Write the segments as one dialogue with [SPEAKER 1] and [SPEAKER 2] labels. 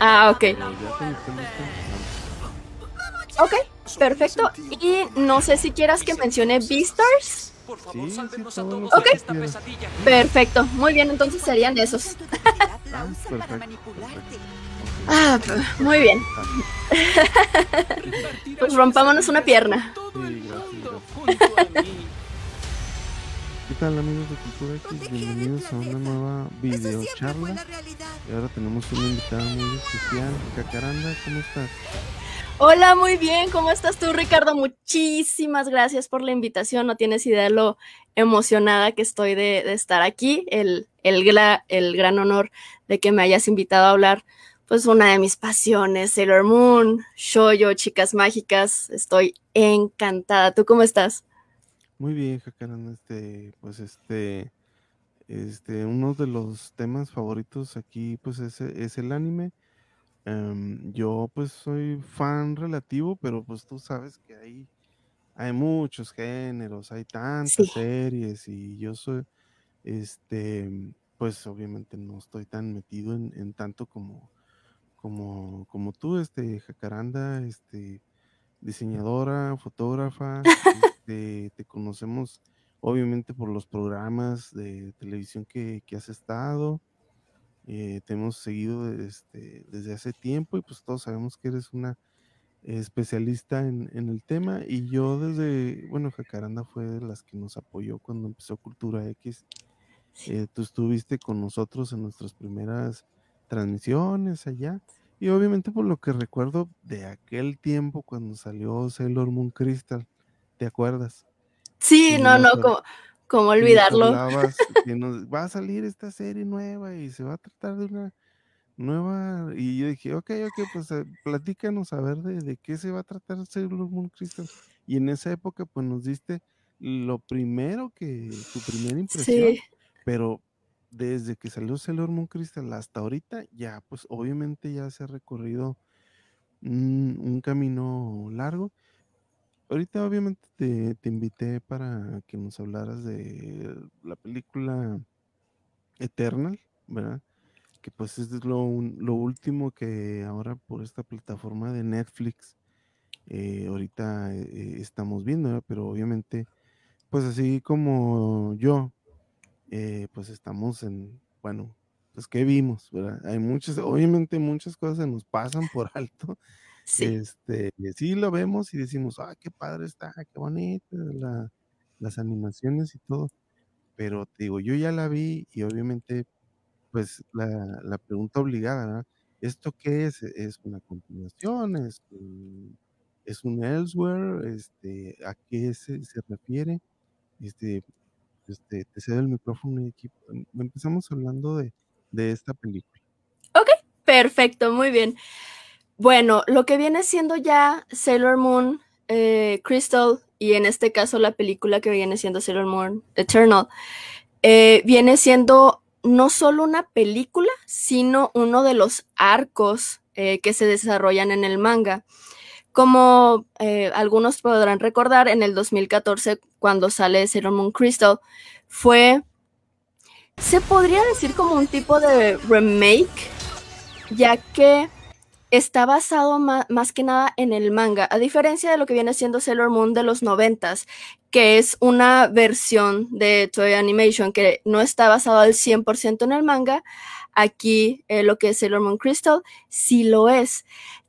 [SPEAKER 1] Ah, ok. Ok, perfecto. Y no sé si quieras que mencione Beastars.
[SPEAKER 2] Por favor, a todos
[SPEAKER 1] Ok.
[SPEAKER 2] de esta pesadilla.
[SPEAKER 1] Perfecto, muy bien, entonces serían esos. Ah, p- muy bien. Pues rompámonos una pierna.
[SPEAKER 3] Sí, gracias, gracias. ¿Qué tal amigos de Cultura X?
[SPEAKER 4] ¿Dónde
[SPEAKER 3] Bienvenidos a una nueva videocharla.
[SPEAKER 4] la realidad.
[SPEAKER 3] Y ahora tenemos una invitada muy especial. Cacaranda, ¿cómo estás?
[SPEAKER 1] Hola, muy bien. ¿Cómo estás tú, Ricardo? Muchísimas gracias por la invitación. No tienes idea de lo emocionada que estoy de, de estar aquí. El, el, gla- el gran honor de que me hayas invitado a hablar, pues, una de mis pasiones, Sailor Moon, Shoyo, Chicas Mágicas. Estoy encantada. ¿Tú cómo estás?
[SPEAKER 3] Muy bien, Jacaranda. Este, pues este, este, uno de los temas favoritos aquí, pues es, es el anime. Em, yo, pues, soy fan relativo, pero pues tú sabes que hay, hay muchos géneros, hay tantas
[SPEAKER 1] Sí.
[SPEAKER 3] series y yo soy, este, pues, obviamente no estoy tan metido en, en tanto como, como, como tú, este, Jacaranda, este, diseñadora, fotógrafa, este, te conocemos obviamente por los programas de televisión que, que has estado, eh, te hemos seguido este, desde hace tiempo y pues todos sabemos que eres una especialista en, en el tema y yo desde, bueno, Jacaranda fue de las que nos apoyó cuando empezó Cultura X. Eh, tú estuviste con nosotros en nuestras primeras transmisiones allá y obviamente por lo que recuerdo de aquel tiempo cuando salió Sailor Moon Crystal, ¿te acuerdas?
[SPEAKER 1] Sí,
[SPEAKER 3] Y
[SPEAKER 1] no, no,
[SPEAKER 3] habl-
[SPEAKER 1] ¿cómo, cómo
[SPEAKER 3] y nos
[SPEAKER 1] olvidarlo?
[SPEAKER 3] hablabas que nos va a salir esta serie nueva y se va a tratar de una nueva y yo dije, ok, ok, pues eh, platícanos a ver de, de qué se va a tratar Sailor Moon Crystal. Y en esa época pues nos diste lo primero que, tu primera impresión,
[SPEAKER 1] Sí,
[SPEAKER 3] pero desde que salió Sailor Moon Crystal hasta ahorita, ya, pues obviamente ya se ha recorrido un, un camino largo. Ahorita obviamente te, invité para que nos hablaras de la película Eternal, ¿verdad? Que pues es lo, lo último que ahora por esta plataforma de Netflix eh, ahorita eh, estamos viendo, ¿verdad? Pero obviamente, pues así como yo, eh, pues estamos en, bueno, pues que vimos, ¿verdad? Hay muchas, obviamente muchas cosas se nos pasan por alto.
[SPEAKER 1] Sí.
[SPEAKER 3] Este, sí lo vemos y decimos, ah, qué padre está, qué bonito, la- las animaciones y todo. Pero te digo, yo ya la vi y obviamente, pues la, la pregunta obligada, ¿verdad? ¿Esto qué es? ¿Es una continuación? ¿Es un, es un elsewhere? Este, ¿a qué se, se refiere? Este, este, te cedo el micrófono y aquí em, empezamos hablando de, de esta película.
[SPEAKER 1] Perfecto, muy bien. Bueno, lo que viene siendo ya Sailor Moon, eh, Crystal, y en este caso la película que viene siendo Sailor Moon Eternal, eh, viene siendo no solo una película, sino uno de los arcos eh, que se desarrollan en el manga. Como algunos podrán recordar, en el 2014, cuando sale Sailor Moon Crystal, fue, se podría decir como un tipo de remake, ya que está basado más que nada en el manga, a diferencia de lo que viene siendo Sailor Moon de los noventas, que es una versión de Toei Animation que no está basado al 100% en el manga. Aquí eh, lo que es Sailor Moon Crystal sí lo es.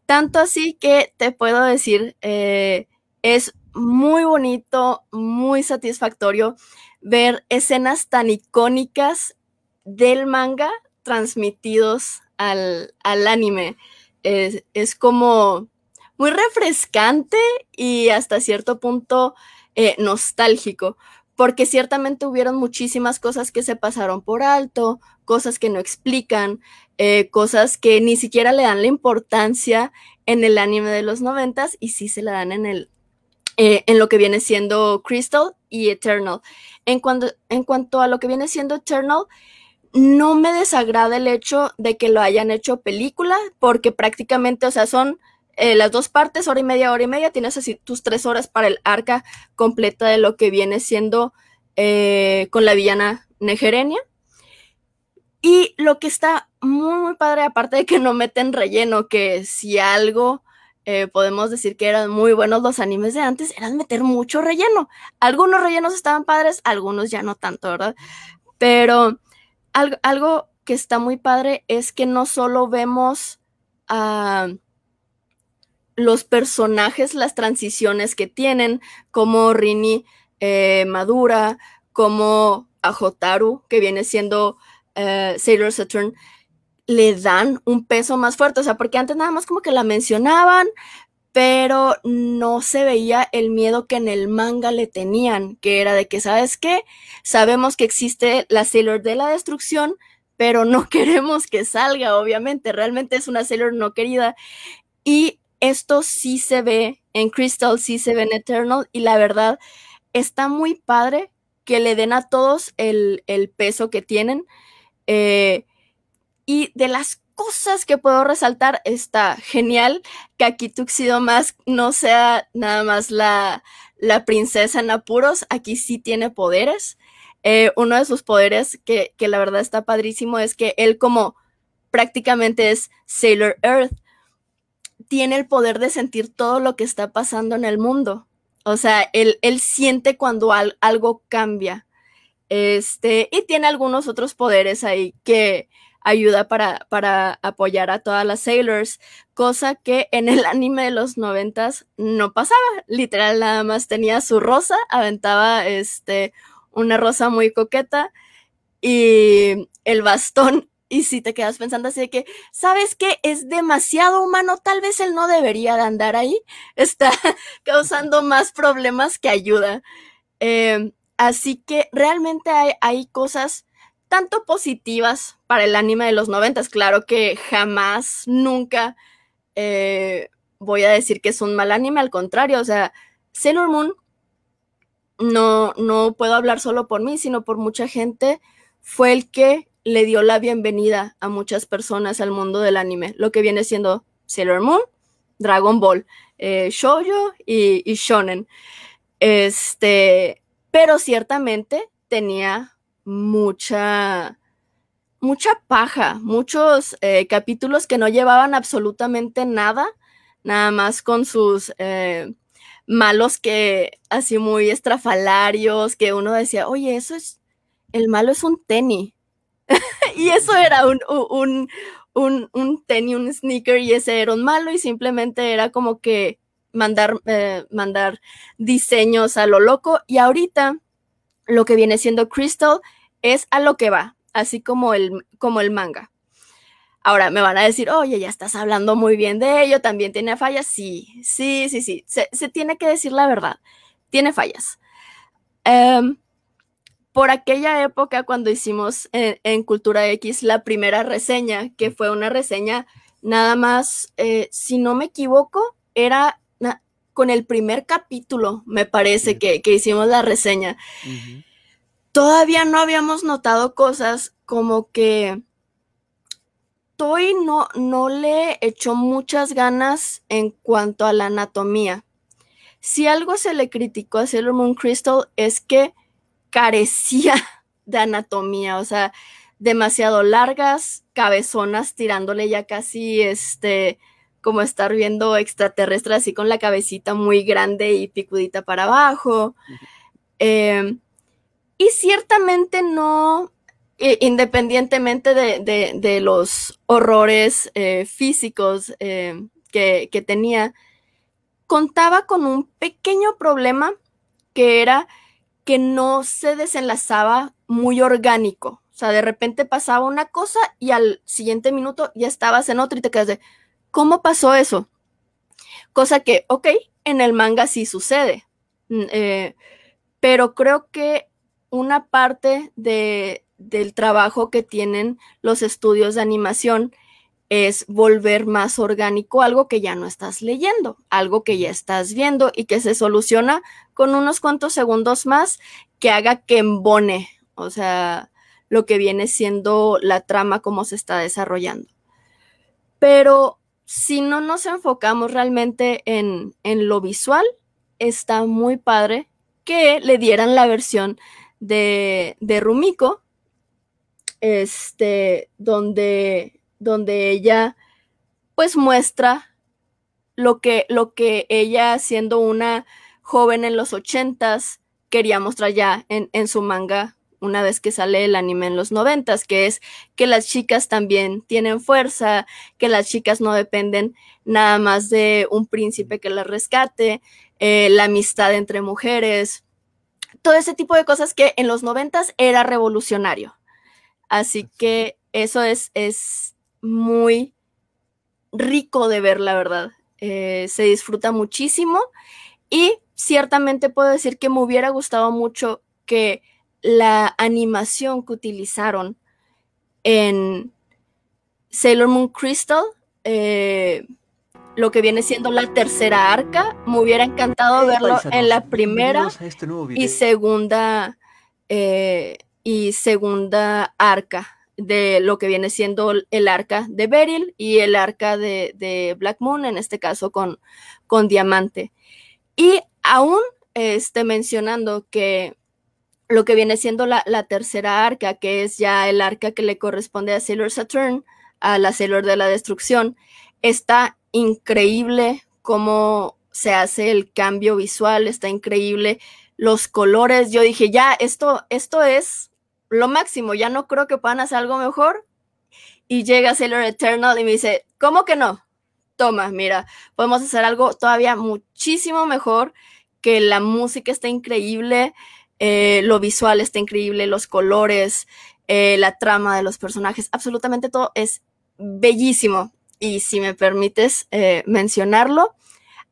[SPEAKER 1] Tanto así que te puedo decir, eh, es muy bonito, muy satisfactorio ver escenas tan icónicas del manga transmitidos al, al anime. Es, es como muy refrescante y hasta cierto punto eh, nostálgico, porque ciertamente hubieron muchísimas cosas que se pasaron por alto, cosas que no explican, eh, cosas que ni siquiera le dan la importancia en el anime de los noventas y sí se la dan en el eh, en lo que viene siendo Crystal y Eternal. En en cuanto a lo que viene siendo Eternal, no me desagrada el hecho de que lo hayan hecho película, porque prácticamente, o sea, son eh, las dos partes, hora y media, hora y media, tienes así tus tres horas para el arca completa de lo que viene siendo eh, con la villana Negerenia. Y lo que está muy, muy padre, aparte de que no meten relleno, que si algo eh, podemos decir que eran muy buenos los animes de antes, eran meter mucho relleno. Algunos rellenos estaban padres, algunos ya no tanto, ¿verdad? Pero algo, algo que está muy padre es que no solo vemos a los personajes, las transiciones que tienen, como Rini eh, madura, como a Hotaru, que viene siendo eh, Sailor Saturn, le dan un peso más fuerte. O sea, porque antes nada más como que la mencionaban, pero no se veía el miedo que en el manga le tenían, que era de que, ¿sabes qué? Sabemos que existe la Sailor de la destrucción, pero no queremos que salga, obviamente. Realmente es una Sailor no querida. Y esto sí se ve en Crystal, sí se ve en Eternal, y la verdad está muy padre que le den a todos el, peso que tienen. Eh, y de las cosas que puedo resaltar, está genial que aquí Tuxedo Mask no sea nada más la, la princesa en apuros, aquí sí tiene poderes. Eh, uno de sus poderes, que, que la verdad está padrísimo, es que él como prácticamente es Sailor Earth, tiene el poder de sentir todo lo que está pasando en el mundo. O sea, él, él siente cuando algo cambia. Este, y tiene algunos otros poderes ahí que ayuda para, para apoyar a todas las sailors, cosa que en el anime de los noventas no pasaba. Literal, nada más tenía su rosa, aventaba este, una rosa muy coqueta y el bastón y si te quedas pensando así de que, ¿sabes qué? Es demasiado humano, tal vez él no debería de andar ahí, está causando más problemas que ayuda. Em, así que realmente hay, hay, cosas tanto positivas para el anime de los noventas. Claro que jamás, nunca eh, voy a decir que es un mal anime, al contrario, o sea, Sailor Moon no, no puedo hablar solo por mí, sino por mucha gente, fue el que le dio la bienvenida a muchas personas al mundo del anime, lo que viene siendo Sailor Moon, Dragon Ball, eh, Shoujo y, Shonen. Este, pero ciertamente tenía mucha, mucha paja, muchos eh, capítulos que no llevaban absolutamente nada, nada más con sus eh, malos que así muy estrafalarios, que uno decía, oye, eso es, el malo es un tenis, y eso era un, un, un, un tenis, un sneaker, y ese era un malo, y simplemente era como que mandar, eh, mandar diseños a lo loco. Y ahorita lo que viene siendo Crystal es a lo que va, así como el, como el manga. Ahora me van a decir, oye, ya estás hablando muy bien de ello, también tiene fallas. Sí, sí, sí, sí, se, se tiene que decir la verdad, tiene fallas. Um, por aquella época cuando hicimos en, Cultura X la primera reseña, que fue una reseña nada más, eh, si no me equivoco, era con el primer capítulo, me parece, que, hicimos la reseña. Todavía no habíamos notado cosas como que Toy no, no le echó muchas ganas en cuanto a la anatomía. Si algo se le criticó a Sailor Moon Crystal es que carecía de anatomía, o sea, demasiado largas, cabezonas tirándole ya casi este como estar viendo extraterrestres así con la cabecita muy grande y picudita para abajo. Em, y ciertamente no, independientemente de, los horrores eh, físicos em, que, que tenía, contaba con un pequeño problema que era que no se desenlazaba muy orgánico. O sea, de repente pasaba una cosa y al siguiente minuto ya estabas en otro y te quedas de, ¿cómo pasó eso? Cosa que, ok, en el manga sí sucede. Mm, eh, pero creo que una parte de, del trabajo que tienen los estudios de animación es volver más orgánico algo que ya no estás leyendo, algo que ya estás viendo y que se soluciona con unos cuantos segundos más que haga que embone, o sea, lo que viene siendo la trama, cómo se está desarrollando. Pero si no nos enfocamos realmente en, en lo visual, está muy padre que le dieran la versión de, de Rumiko este, donde, donde ella pues muestra lo que, lo que ella siendo una joven en los ochentas quería mostrar ya en, en su manga una vez que sale el anime en los noventas, que es que las chicas también tienen fuerza, que las chicas no dependen nada más de un príncipe que las rescate, eh, la amistad entre mujeres, todo ese tipo de cosas que en los noventas era revolucionario. Así que eso es, es muy rico de ver, la verdad. Eh, se disfruta muchísimo y ciertamente puedo decir que me hubiera gustado mucho que la animación que utilizaron en Sailor Moon Crystal, eh, lo que viene siendo la tercera arca, me hubiera encantado verlo en la primera
[SPEAKER 2] este
[SPEAKER 1] y segunda eh, y segunda arca de lo que viene siendo el arca de Beryl y el arca de, Black Moon, en este caso con, con Diamante. Y aún este, mencionando que lo que viene siendo la, tercera arca, que es ya el arca que le corresponde a Sailor Saturn, a la Sailor de la Destrucción. Está increíble cómo se hace el cambio visual, está increíble los colores. Yo dije, ya, esto, esto es lo máximo, ya no creo que puedan hacer algo mejor. Y llega Sailor Eternal y me dice, ¿cómo que no? Toma, mira, podemos hacer algo todavía muchísimo mejor, que la música está increíble, eh, lo visual está increíble, los colores, eh, la trama de los personajes, absolutamente todo es bellísimo. Y si me permites eh, mencionarlo,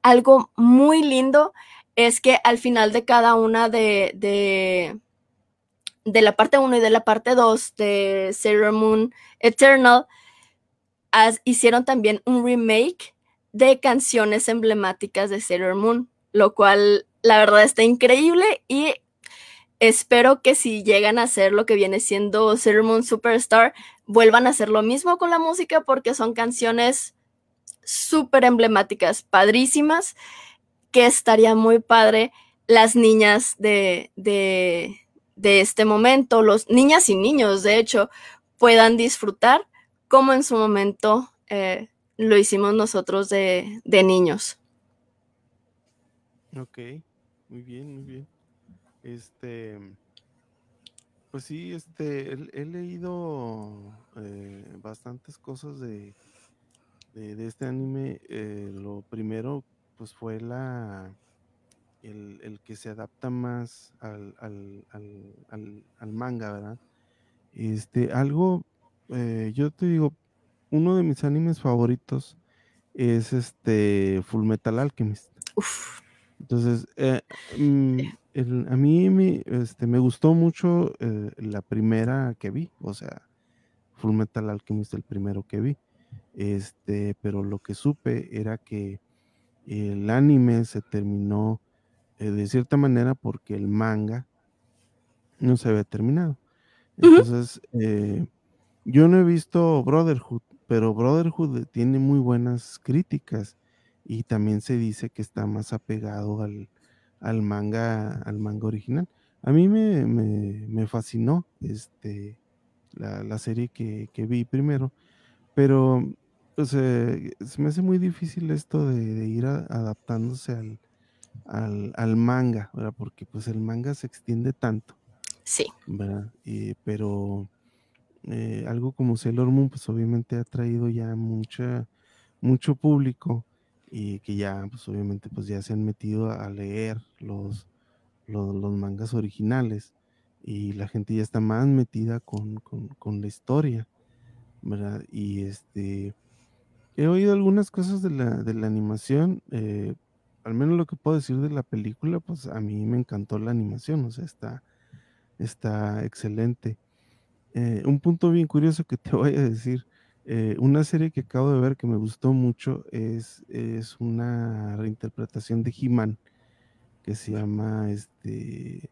[SPEAKER 1] algo muy lindo es que al final de cada una de, de, de la parte 1 y de la parte 2 de Sailor Moon Eternal, hicieron también un remake de canciones emblemáticas de Sailor Moon, lo cual la verdad está increíble y espero que si llegan a hacer lo que viene siendo Sailor Superstar, vuelvan a hacer lo mismo con la música porque son canciones súper emblemáticas, padrísimas, que estaría muy padre las niñas de, de, de este momento, los niñas y niños, de hecho, puedan disfrutar como en su momento eh, lo hicimos nosotros de, de niños.
[SPEAKER 3] Ok, muy bien, muy bien. Este, pues sí, este, he, leído eh, bastantes cosas de, de, este anime. Eh, lo primero, pues fue la, el, que se adapta más al, al, manga, ¿verdad? Este, algo, eh, yo te digo, uno de mis animes favoritos es este Full Metal Alchemist. Entonces, mm, a mí me, este, me gustó mucho eh, la primera que vi, o sea, Full Metal Alchemist el primero que vi. Este, pero lo que supe era que el anime se terminó eh, de cierta manera porque el manga no se había terminado. Entonces, eh, yo no he visto Brotherhood, pero Brotherhood tiene muy buenas críticas y también se dice que está más apegado al, al manga, al manga original. A mí me, fascinó este, la, serie que, vi primero, pero pues, eh, se me hace muy difícil esto de, ir adaptándose al, al, manga, ¿verdad? Porque pues el manga se extiende tanto.
[SPEAKER 1] Sí.
[SPEAKER 3] ¿verdad? pero eh, algo como Sailor Moon, pues obviamente ha traído ya mucha, mucho público y que ya, pues obviamente, pues ya se han metido a leer los, los, mangas originales y la gente ya está más metida con, la historia, ¿verdad? Y este, he oído algunas cosas de la, de la animación, eh, al menos lo que puedo decir de la película, pues a mí me encantó la animación, o sea, está, está excelente. Eh, un punto bien curioso que te voy a decir, eh, una serie que acabo de ver que me gustó mucho es, es una reinterpretación de He-Man que se llama este.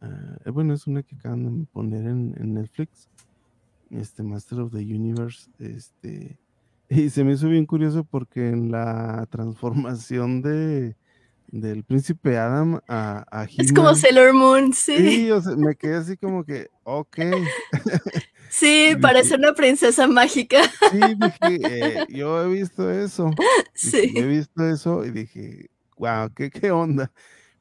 [SPEAKER 3] Ah, eh, bueno, es una que acaban de poner en, Netflix. Este Master of the Universe. Este. Y se me hizo bien curioso porque en la transformación de del príncipe Adam a, a
[SPEAKER 1] Es como Sailor Moon, sí.
[SPEAKER 3] Sí, me quedé así como que, ok.
[SPEAKER 1] Sí,
[SPEAKER 3] Y
[SPEAKER 1] parece
[SPEAKER 3] dije,
[SPEAKER 1] una princesa mágica.
[SPEAKER 3] sí, dije, eh, yo he visto eso. Dije, he visto eso y dije, wow, ¿qué, qué onda?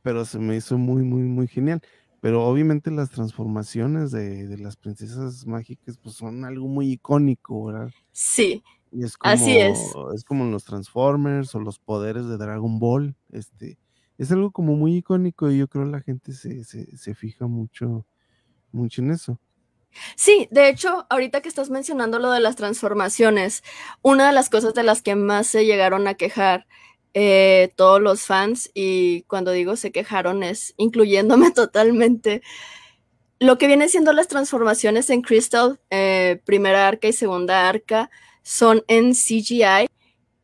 [SPEAKER 3] Pero se me hizo muy, muy, muy genial. Pero obviamente las transformaciones de, de las princesas mágicas pues son algo muy icónico, ¿verdad?
[SPEAKER 1] sí,
[SPEAKER 3] Y es
[SPEAKER 1] así es.
[SPEAKER 3] como, es como los Transformers o los poderes de Dragon Ball. Este, es algo como muy icónico y yo creo la gente se, se, se fija mucho, mucho en eso.
[SPEAKER 1] Sí, de hecho, ahorita que estás mencionando lo de las transformaciones, una de las cosas de las que más se llegaron a quejar eh, todos los fans, y cuando digo se quejaron es incluyéndome totalmente, lo que viene siendo las transformaciones en Crystal, eh, primera arca y segunda arca, son en CGI.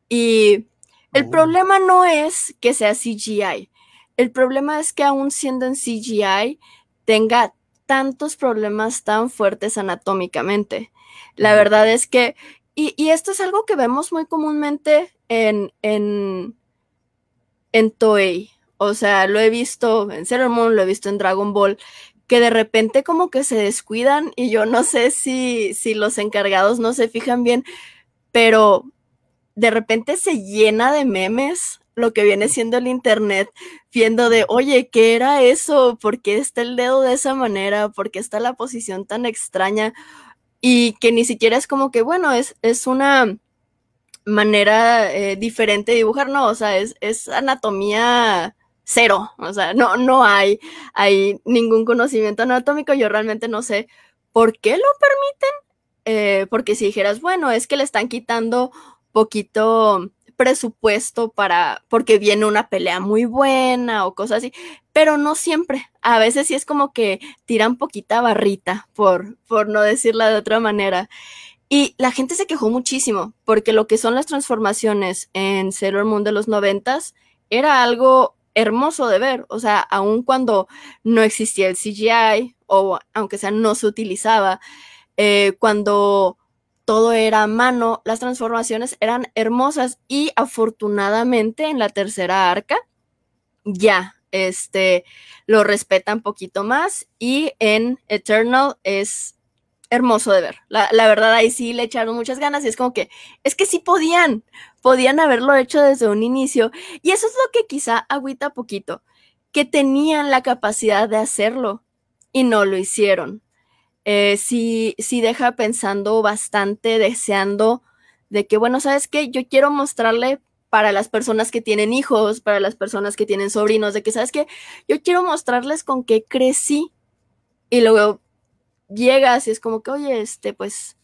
[SPEAKER 1] Y el
[SPEAKER 3] Oh,
[SPEAKER 1] problema no es que sea CGI, el problema es que aún siendo en CGI tenga tantos problemas tan fuertes anatómicamente. La verdad es que, y, y esto es algo que vemos muy comúnmente en, en, en Toei. O sea, lo he visto en Sailor Moon, lo he visto en Dragon Ball, que de repente como que se descuidan y yo no sé si, si los encargados no se fijan bien, pero de repente se llena de memes lo que viene siendo el internet, viendo de, oye, ¿qué era eso? ¿Por qué está el dedo de esa manera? ¿Por qué está la posición tan extraña? Y que ni siquiera es como que, bueno, es, es una manera eh, diferente de dibujar, no, o sea, es, es anatomía cero, o sea, no, no hay, hay ningún conocimiento anatómico, yo realmente no sé por qué lo permiten, eh, porque si dijeras, bueno, es que le están quitando poquito presupuesto para, porque viene una pelea muy buena o cosas así, pero no siempre, a veces sí es como que tiran poquita barrita, por, por no decirla de otra manera. Y la gente se quejó muchísimo, porque lo que son las transformaciones en Sailor Moon de los noventas era algo hermoso de ver. O sea, aun cuando no existía el CGI, o aunque sea no se utilizaba, eh, cuando todo era a mano, las transformaciones eran hermosas y afortunadamente en la tercera arca ya este lo respetan poquito más y en Eternal es hermoso de ver. La, verdad, ahí sí le echaron muchas ganas y es como que, es que sí podían, podían haberlo hecho desde un inicio. Y eso es lo que quizá agüita poquito, que tenían la capacidad de hacerlo y no lo hicieron. Eh, sí, deja pensando bastante, deseando de que, bueno, ¿sabes qué? Yo quiero mostrarle para las personas que tienen hijos, para las personas que tienen sobrinos, de que, ¿sabes qué? Yo quiero mostrarles con qué crecí. Y luego llegas y es como que, oye, este, pues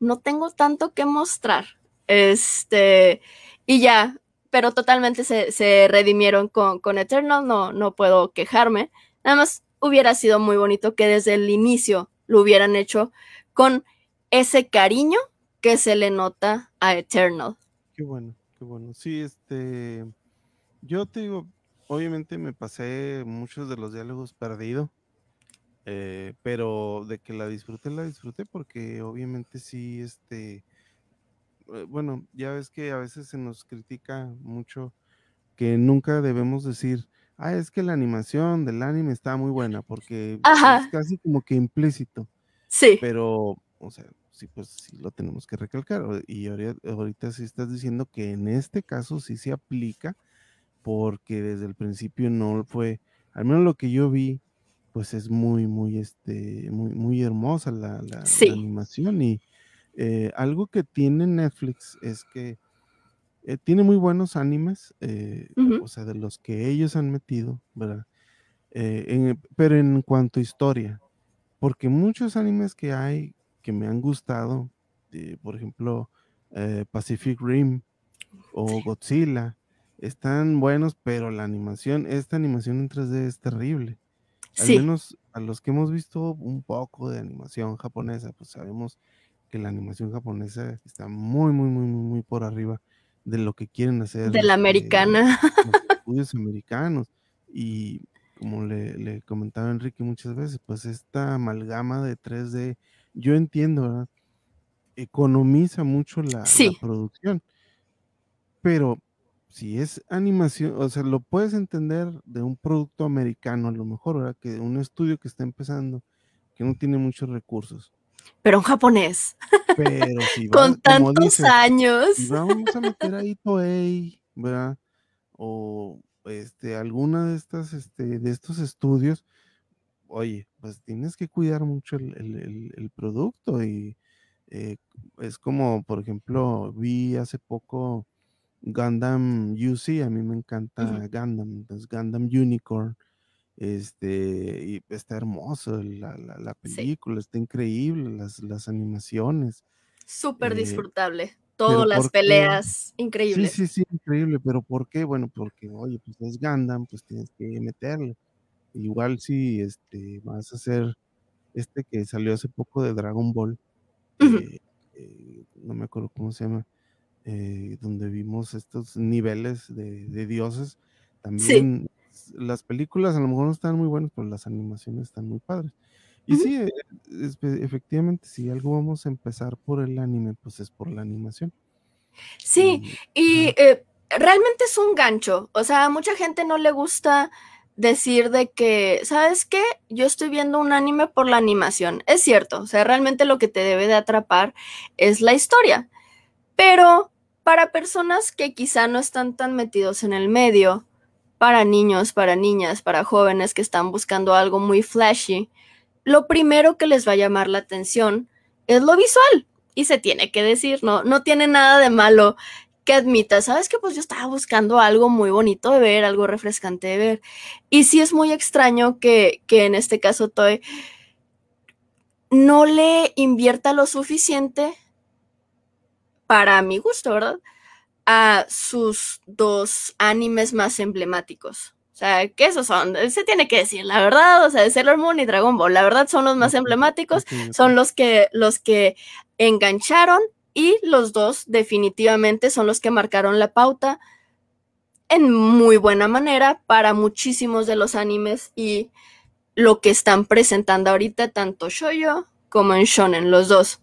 [SPEAKER 1] no tengo tanto que mostrar. Este, y ya, pero totalmente se, se redimieron con, con, Eternal, no, no puedo quejarme. Nada más hubiera sido muy bonito que desde el inicio lo hubieran hecho con ese cariño que se le nota a Eternal.
[SPEAKER 3] Qué bueno, qué bueno. Sí, este, yo te digo, obviamente me pasé muchos de los diálogos perdido. Eh, pero de que la disfruté, la disfruté porque obviamente sí, este, eh, bueno, ya ves que a veces se nos critica mucho que nunca debemos decir, ah, es que la animación del anime está muy buena porque
[SPEAKER 1] Ajá.
[SPEAKER 3] es casi como que implícito.
[SPEAKER 1] Sí.
[SPEAKER 3] Pero, o sea, sí, pues sí lo tenemos que recalcar. Y ahorita, ahorita sí estás diciendo que en este caso sí se aplica porque desde el principio no fue, al menos lo que yo vi, pues es muy, muy, este, muy, muy hermosa la, la,
[SPEAKER 1] sí.
[SPEAKER 3] la animación. Y eh, algo que tiene Netflix es que eh, tiene muy buenos animes, eh,
[SPEAKER 1] uh -huh.
[SPEAKER 3] o sea, de los que ellos han metido, ¿verdad? Eh, en, pero en cuanto a historia, porque muchos animes que hay que me han gustado, por ejemplo, eh, Pacific Rim o Godzilla, están buenos, pero la animación, esta animación en 3D es terrible. Al
[SPEAKER 1] sí.
[SPEAKER 3] menos a los que hemos visto un poco de animación japonesa, pues sabemos que la animación japonesa está muy, muy, muy, muy, muy por arriba de lo que quieren hacer.
[SPEAKER 1] De la
[SPEAKER 3] este,
[SPEAKER 1] americana.
[SPEAKER 3] Los estudios americanos. Y como le, le, comentaba Enrique muchas veces, pues esta amalgama de 3D, yo entiendo, ¿verdad? Economiza mucho la,
[SPEAKER 1] sí.
[SPEAKER 3] la producción. Pero si es animación, o sea, lo puedes entender de un producto americano a lo mejor, ¿verdad? Que un estudio que está empezando, que no tiene muchos recursos.
[SPEAKER 1] Pero en japonés.
[SPEAKER 3] Pero si
[SPEAKER 1] Con
[SPEAKER 3] vas, como
[SPEAKER 1] tantos
[SPEAKER 3] dices,
[SPEAKER 1] años.
[SPEAKER 3] si vamos a meter ahí Toei, ¿verdad? O este, alguna de estas, este, de estos estudios, oye, pues tienes que cuidar mucho el, el- el- el producto y eh, es como, por ejemplo, vi hace poco Gundam UC, a mí me encanta
[SPEAKER 1] Ujú.
[SPEAKER 3] Gundam, entonces Gundam Unicorn, este, y está hermoso la, la- la
[SPEAKER 1] Sí,
[SPEAKER 3] película, está increíble, las, las animaciones,
[SPEAKER 1] súper
[SPEAKER 3] eh,
[SPEAKER 1] disfrutable. Todas las
[SPEAKER 3] ¿por qué?
[SPEAKER 1] peleas
[SPEAKER 3] Sí,
[SPEAKER 1] increíbles.
[SPEAKER 3] sí, sí, increíble, pero ¿por qué? Bueno, porque, oye, pues es Gundam, pues tienes que meterle. Igual si este, vas a hacer este que salió hace poco de Dragon Ball, eh, eh, no me acuerdo cómo se llama, donde vimos estos niveles de, de dioses, también las películas a lo mejor no están muy buenas, pero las animaciones están muy padres. Y sí, eh, efectivamente, si algo vamos a empezar por el anime, pues es por la animación.
[SPEAKER 1] Sí,
[SPEAKER 3] Y,
[SPEAKER 1] eh, realmente es un gancho. O sea, a mucha gente no le gusta decir de que, ¿sabes qué? Yo estoy viendo un anime por la animación. Es cierto, o sea, realmente lo que te debe de atrapar es la historia. Pero para personas que quizá no están tan metidos en el medio, para niños, para niñas, para jóvenes que están buscando algo muy flashy, lo primero que les va a llamar la atención es lo visual. Y se tiene que decir, no, no tiene nada de malo que admita, sabes que pues yo estaba buscando algo muy bonito de ver, algo refrescante de ver. Y sí es muy extraño que, que en este caso Toy no le invierta lo suficiente para mi gusto, ¿verdad? A sus dos animes más emblemáticos. O sea, que esos son, se tiene que decir, la verdad, o sea, Sailor Moon y Dragon Ball, la verdad son los más emblemáticos, son los que, los que engancharon y los dos definitivamente son los que marcaron la pauta en muy buena manera para muchísimos de los animes y lo que están presentando ahorita, tanto Shoyo como en Shonen, los dos.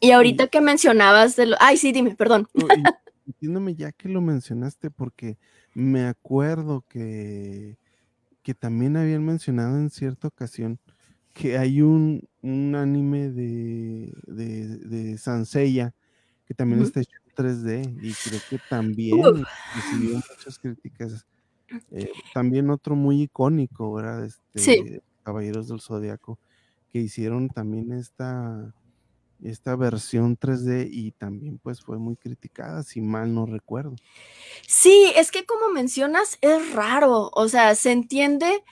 [SPEAKER 1] Y ahorita que mencionabas de lo... Ay, sí, dime, perdón.
[SPEAKER 3] Entiéndome ya que lo mencionaste, porque me acuerdo que, que también habían mencionado en cierta ocasión que hay un, un anime de, de, de que también está hecho en 3D y creo que también recibió muchas críticas. Eh, también otro muy icónico, ¿verdad?
[SPEAKER 1] sí,
[SPEAKER 3] Este, Caballeros del Zodiaco, que hicieron también esta, esta versión 3D y también pues fue muy criticada, si mal no recuerdo.
[SPEAKER 1] sí, es que como mencionas, es raro, o sea, se entiende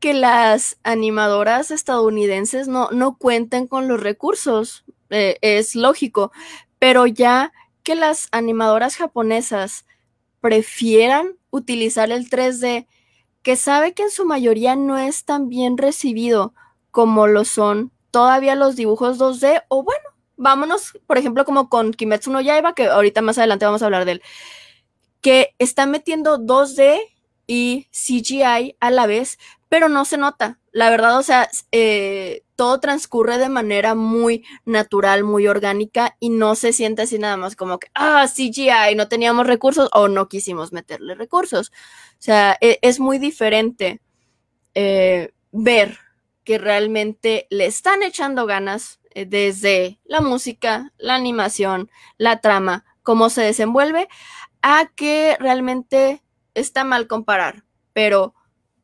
[SPEAKER 1] que las animadoras estadounidenses no, no cuenten con los recursos, eh, es lógico, pero ya que las animadoras japonesas prefieran utilizar el 3D, que sabe que en su mayoría no es tan bien recibido como lo son todavía los dibujos 2D, o bueno, vámonos, por ejemplo, como con Kimetsu no Yaiba, que ahorita más adelante vamos a hablar de él, que está metiendo 2D y CGI a la vez, pero no se nota. La verdad, o sea, eh, todo transcurre de manera muy natural, muy orgánica y no se siente así nada más como que, ah, CGI, no teníamos recursos o no quisimos meterle recursos. O sea, e es muy diferente eh, ver que realmente le están echando ganas desde la música, la animación, la trama, cómo se desenvuelve, a que realmente está mal comparar. Pero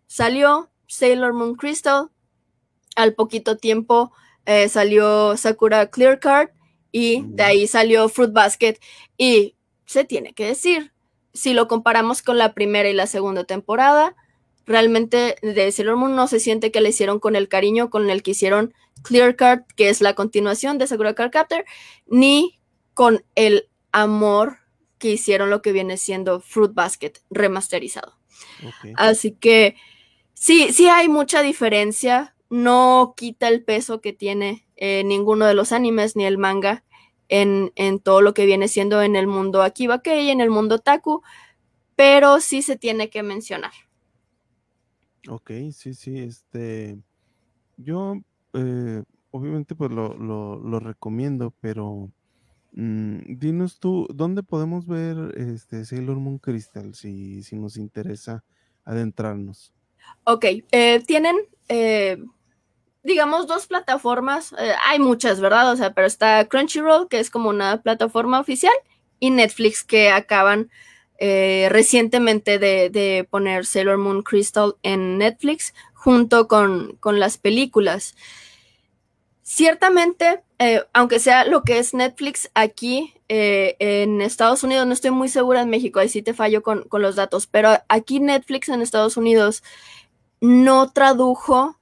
[SPEAKER 1] salió Sailor Moon Crystal, al poquito tiempo eh, salió Sakura Clear Card y de ahí salió Fruit Basket y se tiene que decir, si lo comparamos con la primera y la segunda temporada, realmente de Sailor Moon no se siente que le hicieron con el cariño con el que hicieron Clear Card, que es la continuación de Sakura Card Captor, ni con el amor que hicieron lo que viene siendo Fruit Basket remasterizado.
[SPEAKER 3] Okay.
[SPEAKER 1] Así que sí, sí hay mucha diferencia. No quita el peso que tiene eh, ninguno de los animes ni el manga en, en, todo lo que viene siendo en el mundo Akiba Kei, en el mundo Taku, pero sí se tiene que mencionar.
[SPEAKER 3] Ok, sí, sí, este, yo eh, obviamente pues lo, lo, recomiendo, pero mmm, dinos tú, ¿dónde podemos ver este Sailor Moon Crystal si, si nos interesa adentrarnos?
[SPEAKER 1] Ok, eh, tienen eh, digamos, dos plataformas. eh, hay muchas, ¿verdad? O sea, pero está Crunchyroll, que es como una plataforma oficial, y Netflix, que acaban eh, recientemente de, poner Sailor Moon Crystal en Netflix junto con, con las películas. Ciertamente, eh, aunque sea lo que es Netflix aquí eh, en Estados Unidos, no estoy muy segura en México, ahí sí te fallo con, con los datos, pero aquí Netflix en Estados Unidos no tradujo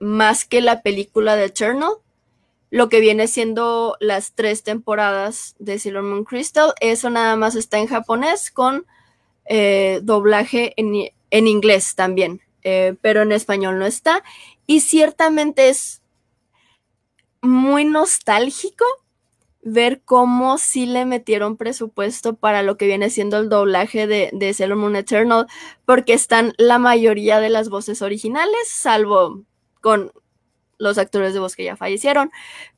[SPEAKER 1] más que la película de Eternal, lo que viene siendo las tres temporadas de Sailor Moon Crystal. Eso nada más está en japonés con eh, doblaje en, en, inglés también, eh, pero en español no está. Y ciertamente es muy nostálgico ver cómo sí le metieron presupuesto para lo que viene siendo el doblaje de, de Sailor Moon Eternal, porque están la mayoría de las voces originales, salvo con los actores de voz que ya fallecieron,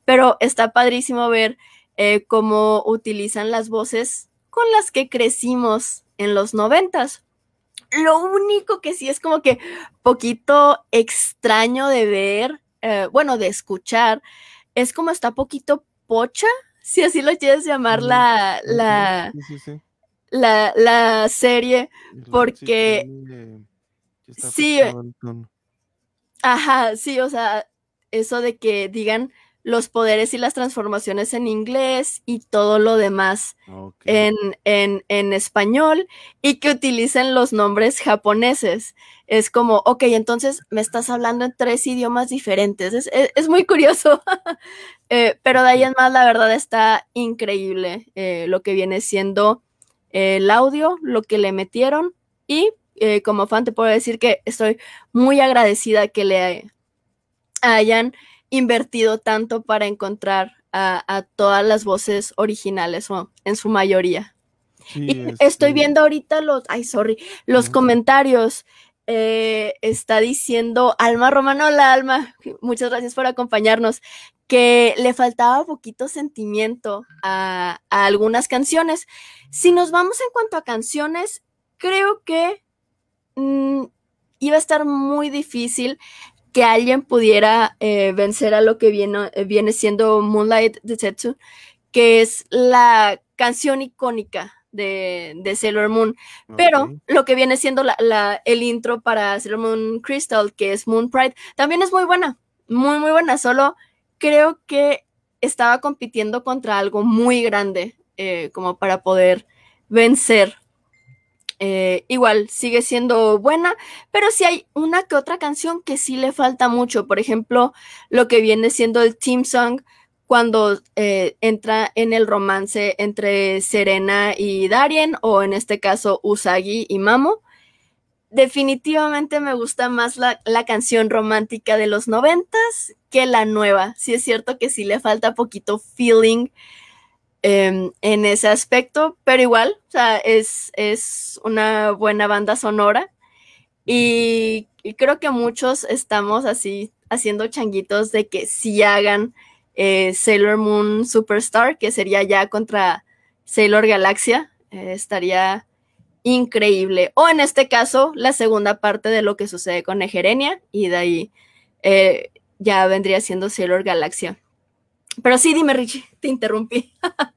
[SPEAKER 1] pero está padrísimo ver eh, cómo utilizan las voces con las que crecimos en los noventas. Lo único que sí es como que poquito extraño de ver, eh, bueno, de escuchar, es como está poquito pocha, si así lo quieres llamar la, la,
[SPEAKER 3] Sí, sí, sí.
[SPEAKER 1] la, la serie, porque,
[SPEAKER 3] está
[SPEAKER 1] sí, ajá, sí, o sea, eso de que digan los poderes y las transformaciones en inglés y todo lo demás en, en, en español y que utilicen los nombres japoneses. Es como, ok, entonces me estás hablando en tres idiomas diferentes. Es, es- es muy curioso. Eh, pero de ahí en más, la verdad está increíble eh, lo que viene siendo eh, el audio, lo que le metieron. Y eh, como fan te puedo decir que estoy muy agradecida que le hayan invertido tanto para encontrar a, a todas las voces originales o en su mayoría.
[SPEAKER 3] Sí,
[SPEAKER 1] Y estoy viendo ahorita los, ay, sorry, los comentarios. Eh, está diciendo Alma Romanola, Alma, muchas gracias por acompañarnos, que le faltaba poquito sentimiento a, a algunas canciones. Si nos vamos en cuanto a canciones, creo que mm, iba a estar muy difícil que alguien pudiera eh, vencer a lo que viene, eh, viene siendo Moonlight Detective, que es la canción icónica de, de Sailor Moon. Pero lo que viene siendo la, la- el intro para Sailor Moon Crystal, que es Moon Pride, también es muy buena, muy, muy buena. Solo creo que estaba compitiendo contra algo muy grande eh, como para poder vencer. Eh, igual sigue siendo buena, pero sí hay una que otra canción que sí le falta mucho. Por ejemplo, lo que viene siendo el team song cuando eh, entra en el romance entre Serena y Darien, o en este caso Usagi y Mamo. Definitivamente me gusta más la, la canción romántica de los noventas que la nueva. Sí es cierto que sí le falta poquito feeling eh, en ese aspecto, pero igual, o sea, es, es una buena banda sonora. Y, y creo que muchos estamos así haciendo changuitos de que sí hagan eh, Sailor Moon Superstar, que sería ya contra Sailor Galaxia. Eh, estaría increíble. O en este caso, la segunda parte de lo que sucede con Egerenia, y de ahí eh, ya vendría siendo Sailor Galaxia. Pero sí, dime, Richie, te interrumpí.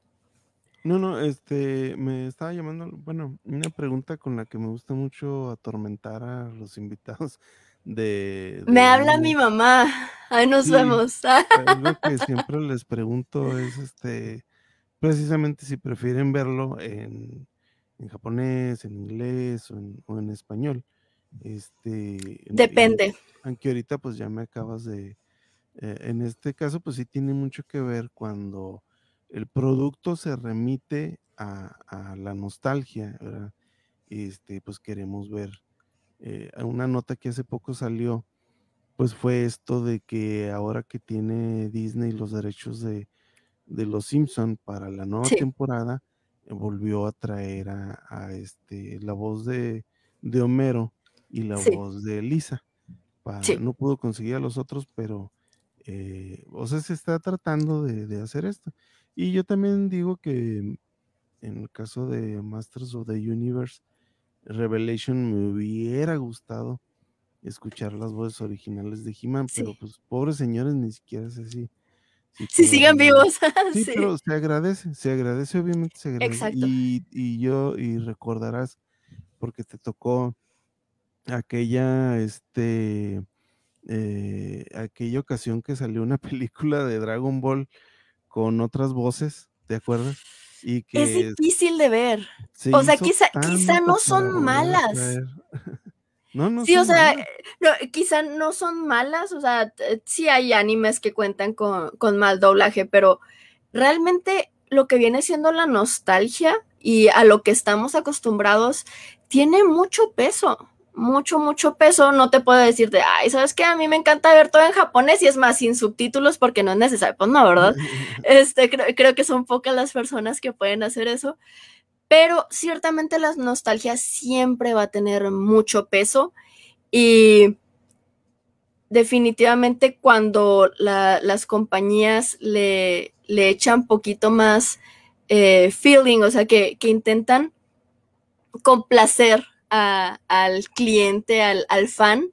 [SPEAKER 3] No, no, este, me estaba llamando, bueno, una pregunta con la que me gusta mucho atormentar a los invitados de,
[SPEAKER 1] Me habla mi mamá. Ahí nos
[SPEAKER 3] Sí,
[SPEAKER 1] vemos.
[SPEAKER 3] algo que siempre les pregunto es, este, precisamente si prefieren verlo en, en japonés, en inglés o en, o en español. Este, y
[SPEAKER 1] Depende.
[SPEAKER 3] aunque ahorita pues ya me acabas de, eh, en este caso pues sí tiene mucho que ver cuando el producto se remite a, a la nostalgia, ¿verdad? Este, pues queremos ver eh, una nota que hace poco salió, pues fue esto de que ahora que tiene Disney los derechos de, de los Simpson para la nueva
[SPEAKER 1] Sí,
[SPEAKER 3] temporada, eh, volvió a traer a, a, este, la voz de, de Homero y la
[SPEAKER 1] sí,
[SPEAKER 3] voz de Lisa. Para,
[SPEAKER 1] sí.
[SPEAKER 3] no pudo conseguir a los otros, pero eh, o sea, se está tratando de, de hacer esto. Y yo también digo que en el caso de Masters of the Universe, Revelation me hubiera gustado escuchar las voces originales de He-Man, pero pues pobres señores ni siquiera sé si, si
[SPEAKER 1] Sí,
[SPEAKER 3] todavía-
[SPEAKER 1] vivos.
[SPEAKER 3] Sí,
[SPEAKER 1] Sí.
[SPEAKER 3] pero se agradece, se agradece, obviamente se agradece.
[SPEAKER 1] Exacto.
[SPEAKER 3] Y, y yo, y recordarás, porque te tocó aquella, este, eh, aquella ocasión que salió una película de Dragon Ball con otras voces, ¿te acuerdas? Y que
[SPEAKER 1] Es difícil de ver.
[SPEAKER 3] se
[SPEAKER 1] o sea, quizá- quizá no son malas.
[SPEAKER 3] no, no
[SPEAKER 1] Sí, o sea, no, quizá no son malas, o sea, sí hay animes que cuentan con, con mal doblaje, pero realmente lo que viene siendo la nostalgia y a lo que estamos acostumbrados tiene mucho peso, mucho, mucho peso. No te puedo decir de, ay, ¿sabes qué? A mí me encanta ver todo en japonés y es más, sin subtítulos porque no es necesario. Pues no, ¿verdad? Este, creo, creo que son pocas las personas que pueden hacer eso, pero ciertamente la nostalgia siempre va a tener mucho peso y definitivamente cuando la- las compañías le, le echan poquito más eh, feeling, o sea, que, que intentan complacer al cliente, al, fan,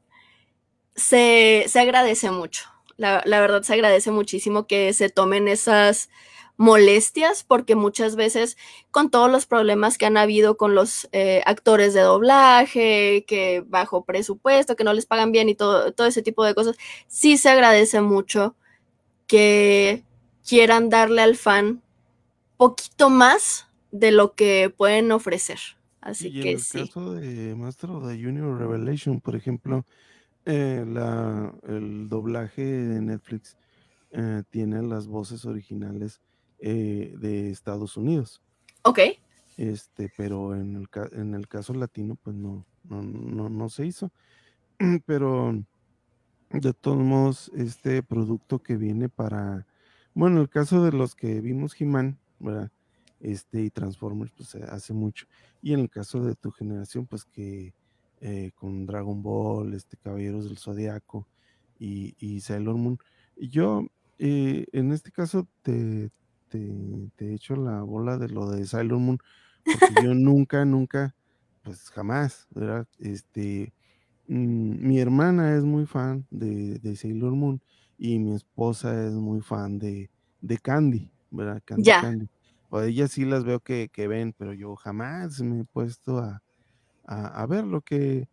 [SPEAKER 1] se, se agradece mucho. La, la verdad se agradece muchísimo que se tomen esas molestias porque muchas veces con todos los problemas que han habido con los eh, actores de doblaje, que bajo presupuesto, que no les pagan bien y todo, todo ese tipo de cosas, sí se agradece mucho que quieran darle al fan poquito más de lo que pueden ofrecer. Así
[SPEAKER 3] y en
[SPEAKER 1] que
[SPEAKER 3] el
[SPEAKER 1] sí.
[SPEAKER 3] caso de Master of the Junior Revelation, por ejemplo, eh, la, el doblaje de Netflix eh, tiene las voces originales eh, de Estados Unidos.
[SPEAKER 1] Ok,
[SPEAKER 3] Este, pero en el, en el caso latino, pues no, no, no, no se hizo. Pero de todos modos, este producto que viene para, bueno, el caso de los que vimos He-Man, ¿verdad? Este y Transformers, pues hace mucho. Y en el caso de tu generación, pues que eh, con Dragon Ball, este Caballeros del Zodiaco y, y Sailor Moon. Y Yo, eh, en este caso, te, te, te echo la bola de lo de Sailor Moon, porque yo nunca, nunca, pues jamás, ¿verdad? Este, mm, mi hermana es muy fan de, de Sailor Moon y mi esposa es muy fan de, de Candy, ¿verdad? Candy
[SPEAKER 1] Ya.
[SPEAKER 3] Candy. O ellas sí las veo que, que ven, pero yo jamás me he puesto a, a, a ver lo que,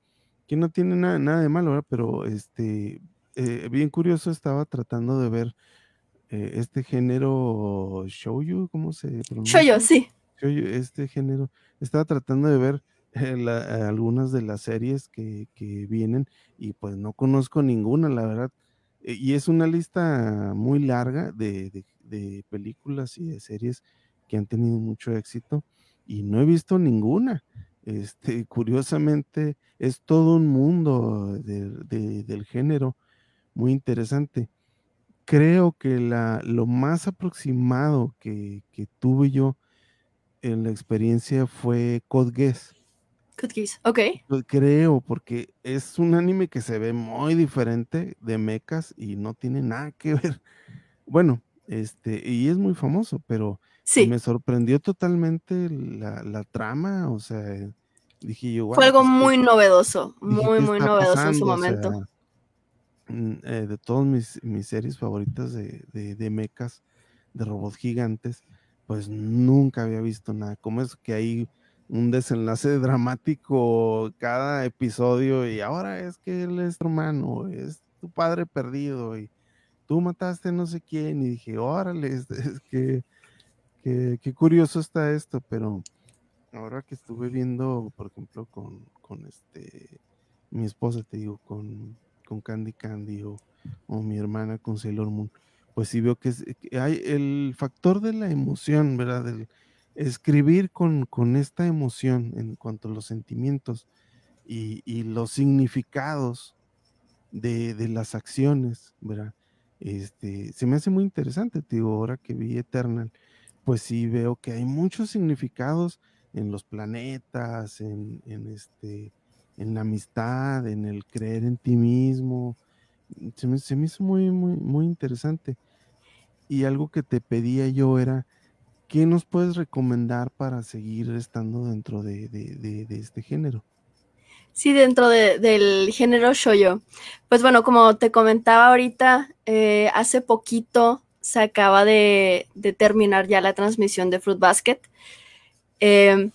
[SPEAKER 3] que no tiene nada, nada de malo, ¿verdad? Pero este, eh, bien curioso, estaba tratando de ver eh, este género shoujo, ¿cómo se pronuncia?
[SPEAKER 1] yo, sí.
[SPEAKER 3] Este género, estaba tratando de ver eh, la- algunas de las series que, que vienen y pues no conozco ninguna, la verdad. Y es una lista muy larga de, de- de películas y de series que han tenido mucho éxito y no he visto ninguna. Este, curiosamente, es todo un mundo de- de- del género muy interesante. Creo que la, lo más aproximado que, que tuve yo en la experiencia fue Code Geass.
[SPEAKER 1] Cookies. Ok.
[SPEAKER 3] Pues creo, porque es un anime que se ve muy diferente de mechas y no tiene nada que ver. Bueno, este, y es muy famoso, pero
[SPEAKER 1] Sí.
[SPEAKER 3] me sorprendió totalmente la, la trama, o sea, dije yo,
[SPEAKER 1] Fue
[SPEAKER 3] "Guau,
[SPEAKER 1] algo
[SPEAKER 3] pues, ¿qué-
[SPEAKER 1] muy novedoso, muy,
[SPEAKER 3] "¿Qué
[SPEAKER 1] muy novedoso en su
[SPEAKER 3] pasando?". O
[SPEAKER 1] momento.
[SPEAKER 3] sea, mm, eh, de todas mis, mis series favoritas de, de, de mechas, de robots gigantes, pues nunca había visto nada como eso, que hay un desenlace dramático cada episodio y ahora es que él es tu hermano, es tu padre perdido y tú mataste no sé quién y dije, órale, es, es que, que, qué curioso está esto, pero ahora que estuve viendo, por ejemplo, con, con este, mi esposa, te digo, con, con Candy Candy o, o mi hermana con Sailor Moon, pues sí veo que, es- que hay el factor de la emoción, ¿verdad? Del escribir con, con esta emoción en cuanto a los sentimientos y, y los significados de, de las acciones, ¿verdad? Este, se me hace muy interesante, te digo, ahora que vi Eternal, pues sí veo que hay muchos significados en los planetas, en, en este, en la amistad, en el creer en ti mismo. Se me, se me hizo muy, muy, muy interesante. Y algo que te pedía yo era, ¿qué nos puedes recomendar para seguir estando dentro de, de- de- este género?
[SPEAKER 1] Sí, dentro de- del género shoyo. Pues bueno, como te comentaba ahorita, eh, hace poquito se acaba de, de terminar ya la transmisión de Fruit Basket. Eh,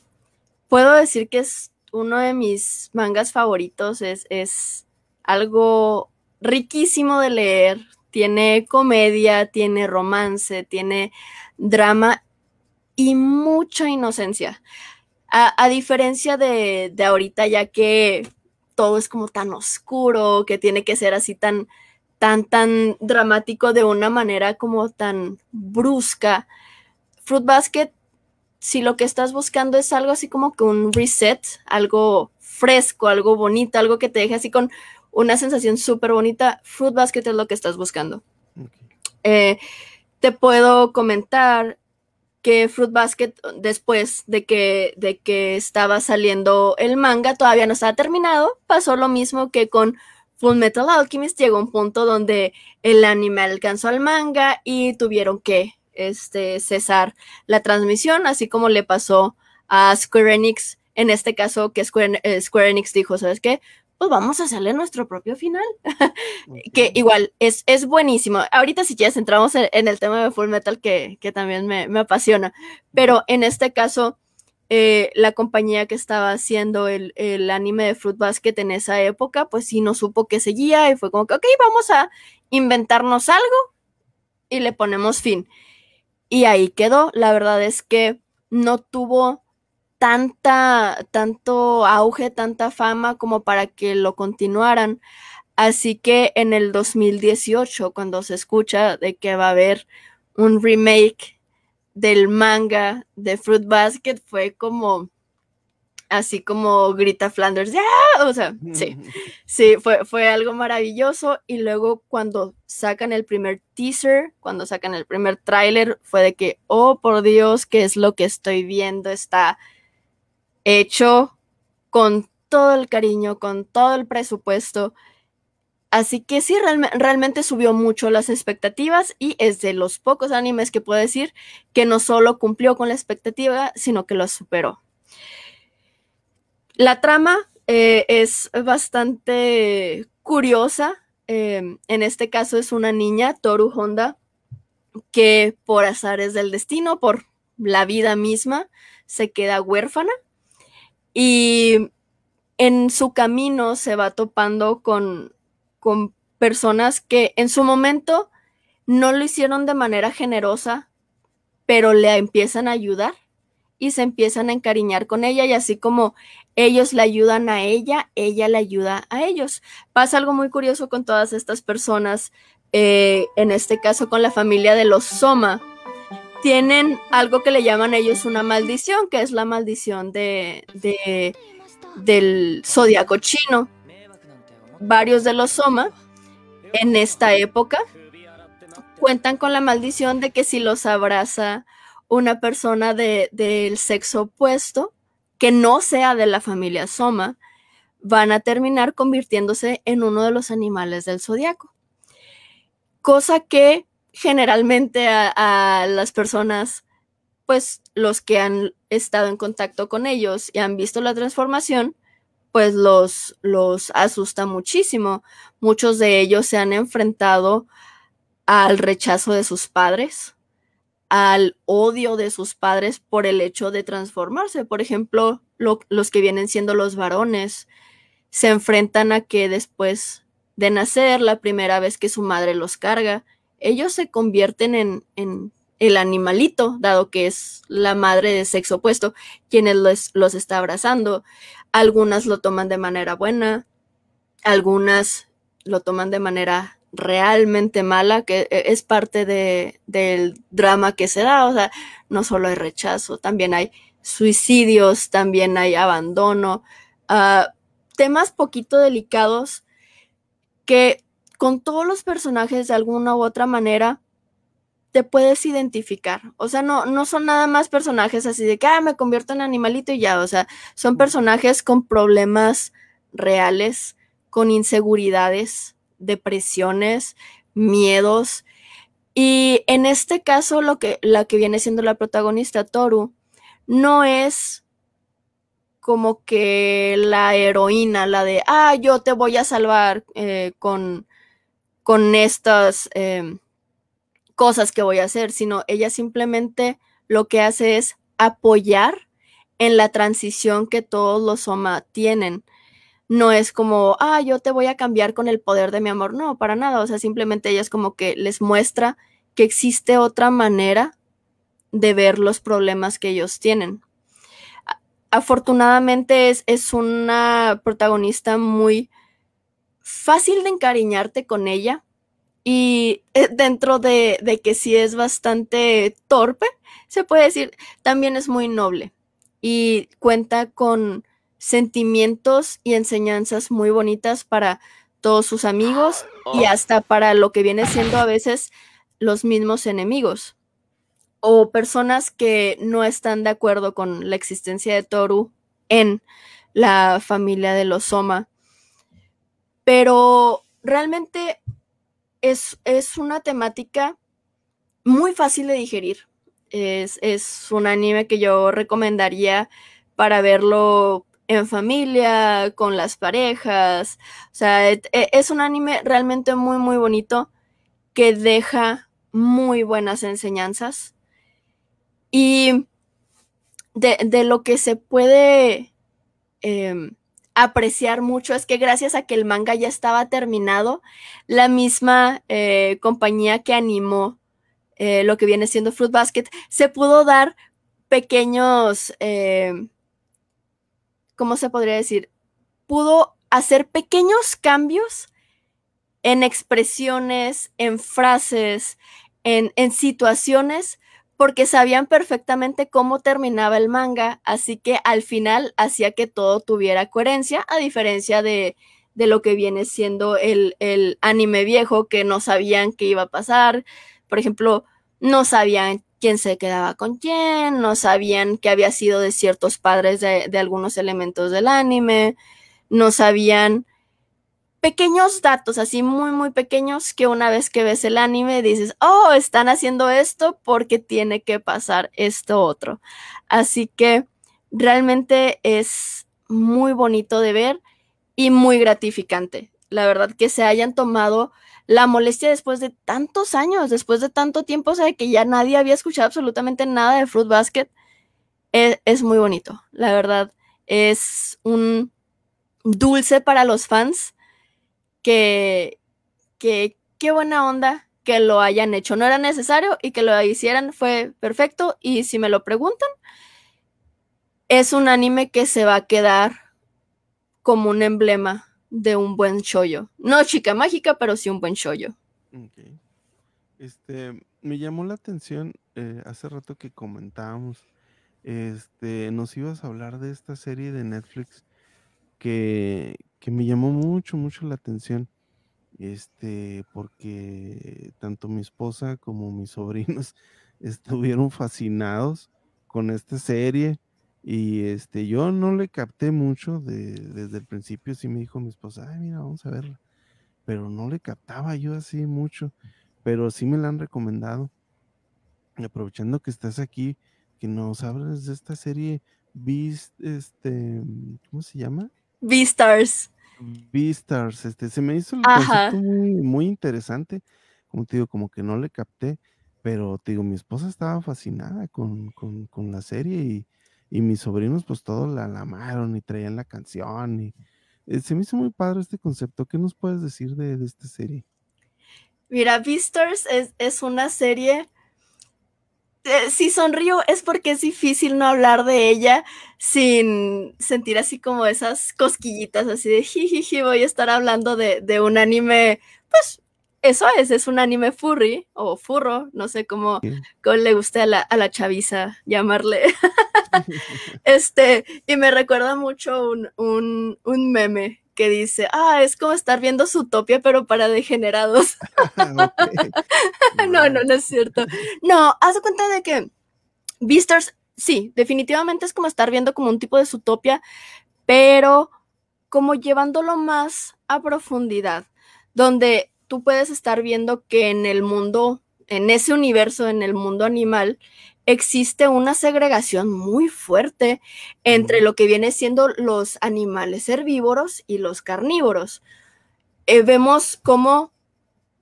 [SPEAKER 1] puedo decir que es uno de mis mangas favoritos, es, es algo riquísimo de leer. Tiene comedia, tiene romance, tiene drama y mucha inocencia. A, a diferencia de, de ahorita, ya que todo es como tan oscuro, que tiene que ser así tan, tan, tan dramático de una manera como tan brusca. Fruit Basket, si lo que estás buscando es algo así como que un reset, algo fresco, algo bonito, algo que te deje así con una sensación súper bonita, Fruit Basket es lo que estás buscando. Eh, te puedo comentar que Fruit Basket, después de que, de que estaba saliendo el manga, todavía no estaba terminado. Pasó lo mismo que con Full Metal Alchemist. Llegó un punto donde el anime alcanzó al manga y tuvieron que este, cesar la transmisión, así como le pasó a Square Enix. En este caso, que Square, eh, Square Enix dijo, ¿sabes qué? Pues vamos a hacerle nuestro propio final que igual es, es buenísimo. Ahorita si quieres entramos en, en el tema de Full Metal que, que también me, me apasiona, pero en este caso eh, la compañía que estaba haciendo el, el anime de Fruit Basket en esa época, pues sí no supo que seguía y fue como que, ok, vamos a inventarnos algo y le ponemos fin. Y ahí quedó. La verdad es que no tuvo tanta, tanto auge, tanta fama como para que lo continuaran. Así que en el 2018, cuando se escucha de que va a haber un remake del manga de Fruit Basket, fue como así como grita Flanders, ¡ya! O sea, sí, sí, fue, fue algo maravilloso. Y luego cuando sacan el primer teaser, cuando sacan el primer tráiler, fue de que, oh, por Dios, ¿qué es lo que estoy viendo? Está hecho con todo el cariño, con todo el presupuesto. Así que sí, realme- realmente subió mucho las expectativas y es de los pocos animes que puedo decir que no solo cumplió con la expectativa, sino que lo superó. La trama eh, es bastante curiosa. eh, en este caso es una niña, Toru Honda, que por azares del destino, por la vida misma, se queda huérfana y en su camino se va topando con, con personas que en su momento no lo hicieron de manera generosa, pero le empiezan a ayudar y se empiezan a encariñar con ella y así como ellos le ayudan a ella, ella le ayuda a ellos. Pasa algo muy curioso con todas estas personas, eh, en este caso con la familia de los Soma. Tienen algo que le llaman ellos una maldición, que es la maldición de, de del zodiaco chino. Varios de los Soma en esta época cuentan con la maldición de que si los abraza una persona de- del sexo opuesto, que no sea de la familia Soma, van a terminar convirtiéndose en uno de los animales del zodiaco. Cosa que generalmente a las personas, pues los que han estado en contacto con ellos y han visto la transformación, pues los, los asusta muchísimo. Muchos de ellos se han enfrentado al rechazo de sus padres, al odio de sus padres por el hecho de transformarse. Por ejemplo, lo- los que vienen siendo los varones se enfrentan a que después de nacer, la primera vez que su madre los carga, ellos se convierten en, en el animalito, dado que es la madre de sexo opuesto quienes los, los está abrazando. Algunas lo toman de manera buena, algunas lo toman de manera realmente mala, que e- es parte de, del drama que se da. O sea, no solo hay rechazo, también hay suicidios, también hay abandono, ah, temas poquito delicados que con todos los personajes de alguna u otra manera te puedes identificar. O sea, no, no son nada más personajes así de que ah, me convierto en animalito y ya. O sea, son personajes con problemas reales, con inseguridades, depresiones, miedos. Y en este caso, lo que, la que viene siendo la protagonista, Toru, no es como que la heroína, la de, ah, yo te voy a salvar eh, con, con estas eh, cosas que voy a hacer, sino ella simplemente lo que hace es apoyar en la transición que todos los Soma tienen. No es como, ah, yo te voy a cambiar con el poder de mi amor. No, para nada. O sea, simplemente ella es como que les muestra que existe otra manera de ver los problemas que ellos tienen. Afortunadamente es, es una protagonista muy fácil de encariñarte con ella y eh, dentro de, de que sí es bastante torpe, se puede decir, también es muy noble y cuenta con sentimientos y enseñanzas muy bonitas para todos sus amigos y hasta para lo que viene siendo a veces los mismos enemigos o personas que no están de acuerdo con la existencia de Toru en la familia de los Soma. Pero realmente es, es una temática muy fácil de digerir. Es, es, un anime que yo recomendaría para verlo en familia, con las parejas. O sea, e, es un anime realmente muy, muy bonito que deja muy buenas enseñanzas. Y de, de lo que se puede eh, apreciar mucho es que gracias a que el manga ya estaba terminado, la misma eh, compañía que animó eh, lo que viene siendo Fruit Basket, se pudo dar pequeños, eh, ¿cómo se podría decir? Pudo hacer pequeños cambios en expresiones, en frases, en, en situaciones porque sabían perfectamente cómo terminaba el manga, así que al final hacía que todo tuviera coherencia, a diferencia de, de lo que viene siendo el, el, anime viejo, que no sabían qué iba a pasar. Por ejemplo, no sabían quién se quedaba con quién, no sabían qué había sido de ciertos padres de, de algunos elementos del anime, no sabían pequeños datos, así muy, muy pequeños, que una vez que ves el anime dices, oh, están haciendo esto porque tiene que pasar esto otro. Así que realmente es muy bonito de ver y muy gratificante. La verdad que se hayan tomado la molestia después de tantos años, después de tanto tiempo, o sea, que ya nadie había escuchado absolutamente nada de Fruit Basket, es, es muy bonito. La verdad, es un dulce para los fans que, que qué buena onda que lo hayan hecho. No era necesario y que lo hicieran fue perfecto. Y si me lo preguntan, es un anime que se va a quedar como un emblema de un buen shoyo. No chica mágica, pero sí un buen shoyo.
[SPEAKER 3] Este, me llamó la atención eh, hace rato que comentábamos, este, nos ibas a hablar de esta serie de Netflix que, que me llamó mucho, mucho la atención. Este, porque tanto mi esposa como mis sobrinos estuvieron fascinados con esta serie. Y este, yo no le capté mucho de, desde el principio. Sí me dijo mi esposa, ay, mira, vamos a verla. Pero no le captaba yo así mucho. Pero sí me la han recomendado. Aprovechando que estás aquí, que nos hables de esta serie Beast, este, ¿cómo se llama?
[SPEAKER 1] Beastars.
[SPEAKER 3] Beastars, este, se me hizo el concepto muy, muy interesante. Como te digo, como que no le capté, pero te digo, mi esposa estaba fascinada con, con, con la serie y, y, mis sobrinos pues todos la, la, amaron y traían la canción y eh, se me hizo muy padre este concepto. ¿Qué nos puedes decir de, de esta serie?
[SPEAKER 1] Mira, Beastars es, es una serie eh, si sonrío es porque es difícil no hablar de ella sin sentir así como esas cosquillitas, así de jijiji, voy a estar hablando de, de, un anime, pues eso es, es un anime furry o furro, no sé cómo, cómo le guste a la, a la chaviza llamarle. este, y me recuerda mucho un, un, un meme que dice, ah, es como estar viendo Zootopia, pero para degenerados. no, no, no es cierto. No, haz cuenta de que Beastars, sí, definitivamente es como estar viendo como un tipo de Zootopia, pero como llevándolo más a profundidad, donde tú puedes estar viendo que en el mundo, en ese universo, en el mundo animal, existe una segregación muy fuerte entre lo que viene siendo los animales herbívoros y los carnívoros. Eh, vemos cómo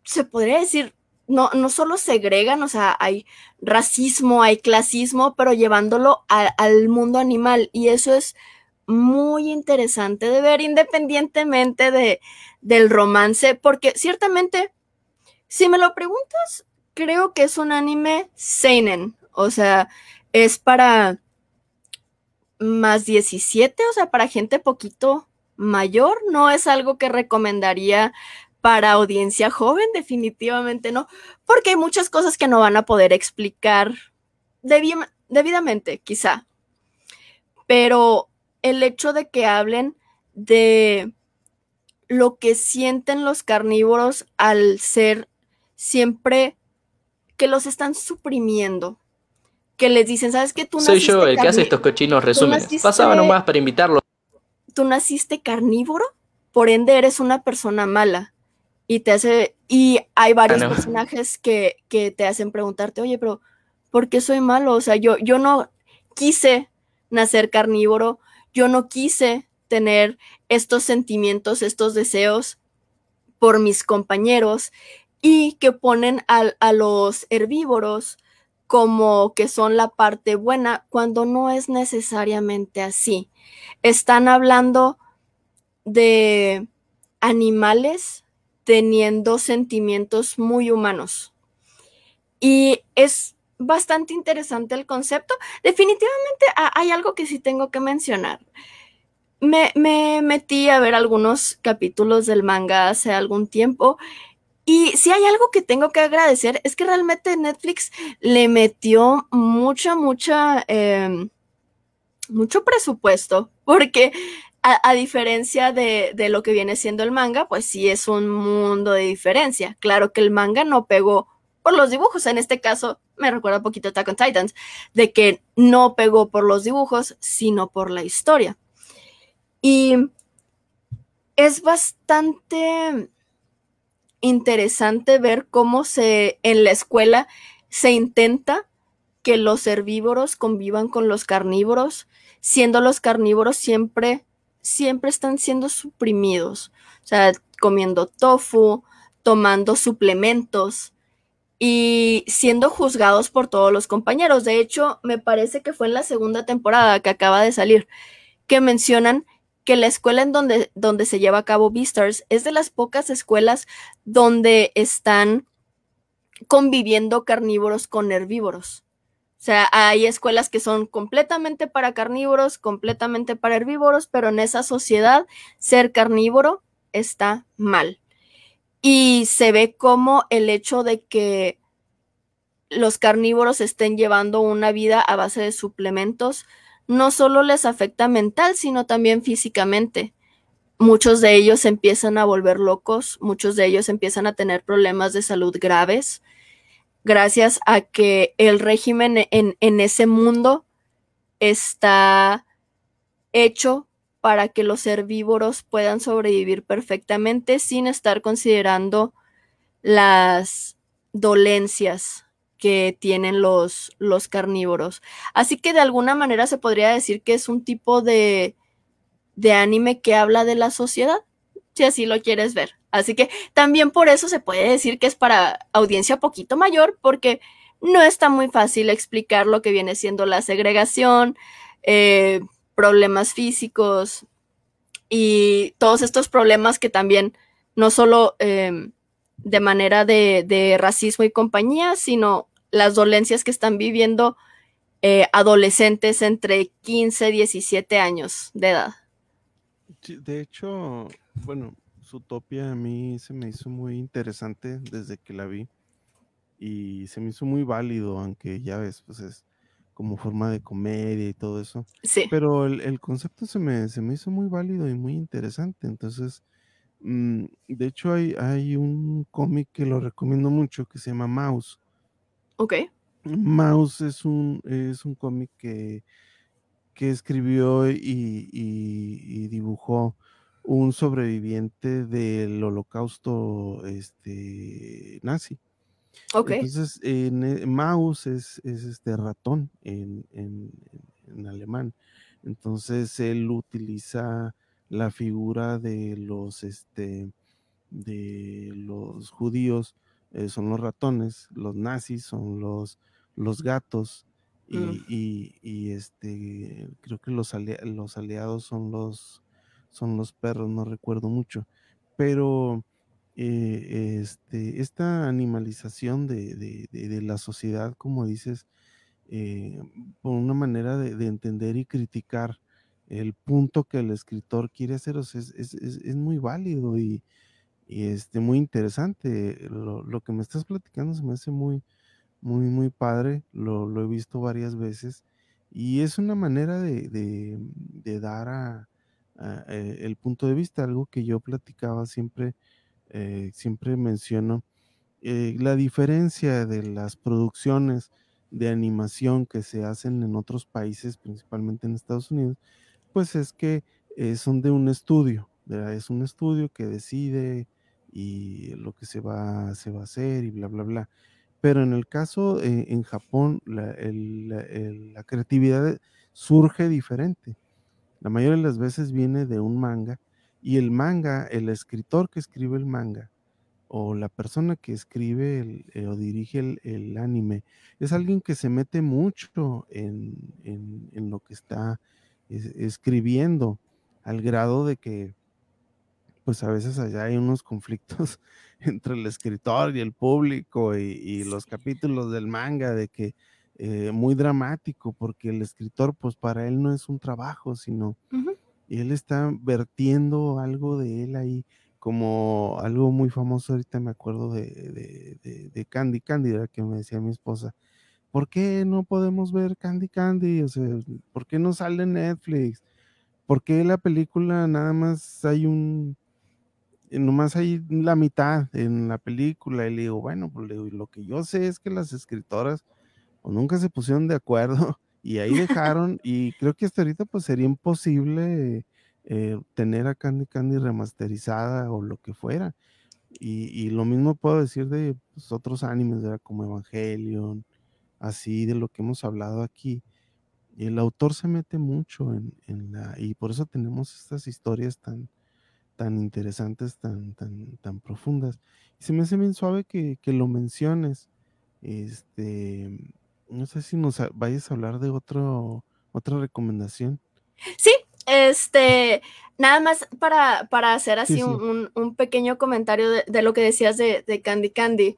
[SPEAKER 1] se podría decir, no, no solo segregan, o sea, hay racismo, hay clasismo, pero llevándolo al mundo animal. Y eso es muy interesante de ver independientemente de, del romance, porque ciertamente, si me lo preguntas, creo que es un anime seinen, o sea, es para más 17, o sea, para gente poquito mayor, no es algo que recomendaría para audiencia joven, definitivamente no, porque hay muchas cosas que no van a poder explicar debidamente, quizá. Pero el hecho de que hablen de lo que sienten los carnívoros al ser siempre que los están suprimiendo, que les dicen, ¿sabes qué? Tú
[SPEAKER 5] Soy yo el que hace estos cochinos resúmenes. Pasaba nomás para invitarlo.
[SPEAKER 1] Tú naciste carnívoro, por ende eres una persona mala. Y te hace, y hay varios
[SPEAKER 5] Ah, no.
[SPEAKER 1] personajes que, que te hacen preguntarte, oye, pero ¿por qué soy malo? O sea, yo, yo no quise nacer carnívoro, yo no quise tener estos sentimientos, estos deseos por mis compañeros y que ponen a, los herbívoros como que son la parte buena cuando no es necesariamente así. Están hablando de animales teniendo sentimientos muy humanos. Y es bastante interesante el concepto. Definitivamente ha- hay algo que sí tengo que mencionar. Me, me metí a ver algunos capítulos del manga hace algún tiempo y si hay algo que tengo que agradecer es que realmente Netflix le metió mucha, mucha, em, mucho presupuesto, porque a, a diferencia de, de lo que viene siendo el manga, pues sí es un mundo de diferencia. Claro que el manga no pegó por los dibujos, en este caso me recuerda un poquito a Attack on Titans, de que no pegó por los dibujos, sino por la historia. Y es bastante interesante ver cómo se en la escuela se intenta que los herbívoros convivan con los carnívoros, siendo los carnívoros siempre siempre están siendo suprimidos, o sea, comiendo tofu, tomando suplementos y siendo juzgados por todos los compañeros. De hecho, me parece que fue en la segunda temporada que acaba de salir que mencionan que la escuela en donde, donde se lleva a cabo Beastars es de las pocas escuelas donde están conviviendo carnívoros con herbívoros. O sea, hay escuelas que son completamente para carnívoros, completamente para herbívoros, pero en esa sociedad ser carnívoro está mal. Y se ve como el hecho de que los carnívoros estén llevando una vida a base de suplementos no solo les afecta mental, sino también físicamente. Muchos de ellos empiezan a volver locos, muchos de ellos empiezan a tener problemas de salud graves, gracias a que el régimen en, en ese mundo está hecho para que los herbívoros puedan sobrevivir perfectamente sin estar considerando las dolencias que tienen los, los carnívoros. Así que de alguna manera se podría decir que es un tipo de, de anime que habla de la sociedad, si así lo quieres ver. Así que también por eso se puede decir que es para audiencia poquito mayor, porque no está muy fácil explicar lo que viene siendo la segregación, eh, problemas físicos y todos estos problemas que también no solo eh, de manera de, de, racismo y compañía, sino las dolencias que están viviendo eh, adolescentes entre 15 y 17 años de edad.
[SPEAKER 3] De hecho, bueno, Zootopia a mí se me hizo muy interesante desde que la vi y se me hizo muy válido, aunque ya ves, pues es como forma de comedia y todo eso.
[SPEAKER 1] Sí.
[SPEAKER 3] Pero el, el concepto se me, se me hizo muy válido y muy interesante. Entonces, de hecho hay, hay un cómic que lo recomiendo mucho que se llama Mouse.
[SPEAKER 1] Ok.
[SPEAKER 3] Mouse es un, es un cómic que, que escribió y, y, y, dibujó un sobreviviente del holocausto este, nazi. Entonces, en, eh, Maus es, este ratón en, alemán. Entonces, él utiliza la figura de los, este, de los judíos, eh, son los ratones, los nazis son los, los gatos, mm. y, este, creo que los, los aliados son los, son los perros, no recuerdo mucho. Pero eh, este, esta animalización de, la sociedad, como dices, eh, por una manera de, entender y criticar el punto que el escritor quiere hacer, es, muy válido y, este, muy interesante. Lo, que me estás platicando se me hace muy, muy, muy padre, lo, he visto varias veces y es una manera de, dar a, eh, el punto de vista, algo que yo platicaba siempre eh, siempre menciono, eh, la diferencia de las producciones de animación que se hacen en otros países, principalmente en Estados Unidos, pues es que eh, son de un estudio, es un estudio que decide y lo que se va, se va a hacer y bla, bla, bla. Pero en el caso en Japón, la, la creatividad surge diferente. La mayoría de las veces viene de un manga y el manga, el escritor que escribe el manga o la persona que escribe eh, o dirige el, anime es alguien que se mete mucho en, lo que está escribiendo al grado de que pues a veces allá hay unos conflictos entre el escritor y el público y, los capítulos del manga de que eh, muy dramático porque el escritor pues para él no es un trabajo sino y él está vertiendo algo de él ahí, como algo muy famoso, ahorita me acuerdo de, de, Candy Candy, que me decía mi esposa, ¿por qué no podemos ver Candy Candy? O sea, ¿por qué no sale Netflix? ¿Por qué la película nada más hay un, nomás hay la mitad en la película? Y le digo, bueno, pues lo que yo sé es que las escritoras o nunca se pusieron de acuerdo y ahí dejaron, y creo que hasta ahorita pues sería imposible eh, tener a Candy Candy remasterizada o lo que fuera. Y, lo mismo puedo decir de pues, otros animes, como Evangelion, así de lo que hemos hablado aquí. El autor se mete mucho en, la, y por eso tenemos estas historias tan, tan interesantes, tan, tan, tan profundas. Y se me hace bien suave que, que lo menciones. Este, no sé si nos vayas a hablar de otro, otra recomendación.
[SPEAKER 1] Sí, este, nada más para, para hacer así Un, pequeño comentario de, lo que decías de, Candy Candy.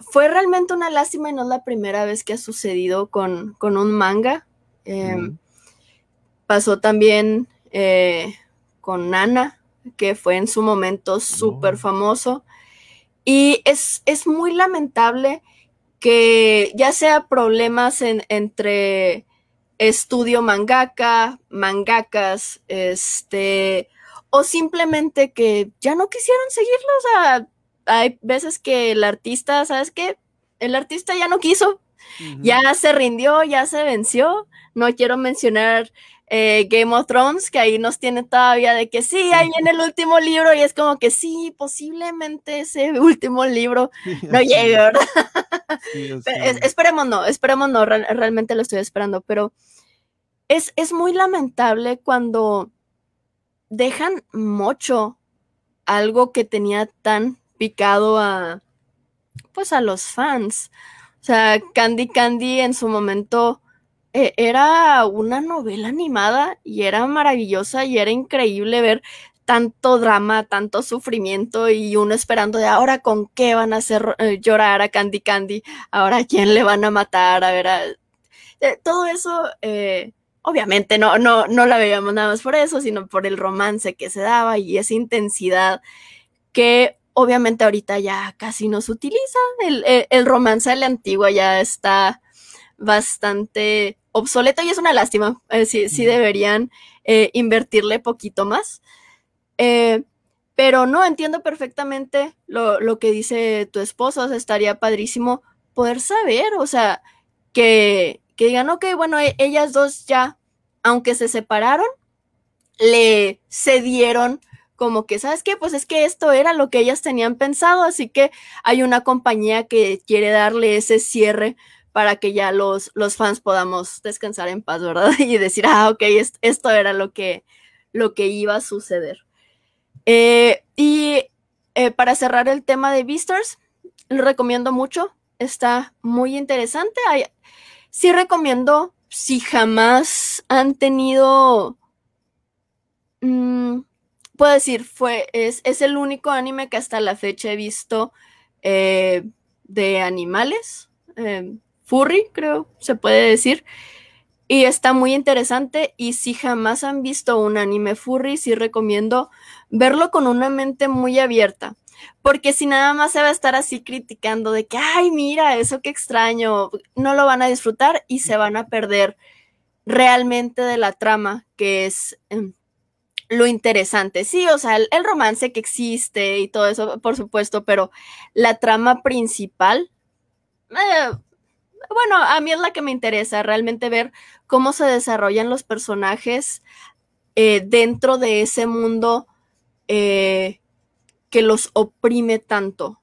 [SPEAKER 1] Fue realmente una lástima y no es la primera vez que ha sucedido con, con un manga. Em, pasó también eh, con Nana, que fue en su momento súper famoso. Y es, es muy lamentable que ya sea problemas entre estudio mangaka, mangakas, este, o simplemente que ya no quisieron seguirlo, o sea, hay veces que el artista, ¿sabes qué? El artista ya no quiso, ya se rindió, ya se venció. No quiero mencionar eh, Game of Thrones, que ahí nos tiene todavía de que sí, ahí viene el último libro y es como que sí, posiblemente ese último libro no llegue, ¿verdad? esperemos no, esperemos no, realmente lo estoy esperando, pero es, es muy lamentable cuando dejan mucho algo que tenía tan picado a, pues a los fans. O sea, Candy Candy en su momento e, era una novela animada y era maravillosa y era increíble ver tanto drama, tanto sufrimiento y uno esperando de ahora con qué van a hacer eh, llorar a Candy Candy, ahora a quién le van a matar, a ver, eh, todo eso, eh, obviamente no, no, no la veíamos nada más por eso, sino por el romance que se daba y esa intensidad que obviamente ahorita ya casi no se utiliza, el, el romance de la antigua ya está bastante obsoleto y es una lástima. Eh, sí, deberían eh, invertirle poquito más. Eh, pero no, entiendo perfectamente lo, que dice tu esposo. estaría padrísimo poder saber, o sea, que, que digan, ok, bueno, e, ellas dos ya, aunque se separaron, le cedieron como que, ¿sabes qué? Pues es que esto era lo que ellas tenían pensado, así que hay una compañía que quiere darle ese cierre para que ya los, los fans podamos descansar en paz, ¿verdad? Y decir, ah, ok, esto era lo que, lo que iba a suceder. Eh, y eh, para cerrar el tema de Beastars, lo recomiendo mucho, está muy interesante. sí recomiendo, si jamás han tenido... Mm, puedo decir, fue, es, el único anime que hasta la fecha he visto eh, de animales. Eh, furry, creo, se puede decir. Y está muy interesante. Y si jamás han visto un anime furry, sí recomiendo verlo con una mente muy abierta. Porque si nada más se va a estar así criticando de que, ay, mira, eso qué extraño, no lo van a disfrutar y se van a perder realmente de la trama, que es em, lo interesante. Sí, o sea, el, romance que existe y todo eso, por supuesto, pero la trama principal, eh, bueno, a mí es la que me interesa, realmente ver cómo se desarrollan los personajes eh, dentro de ese mundo eh, que los oprime tanto.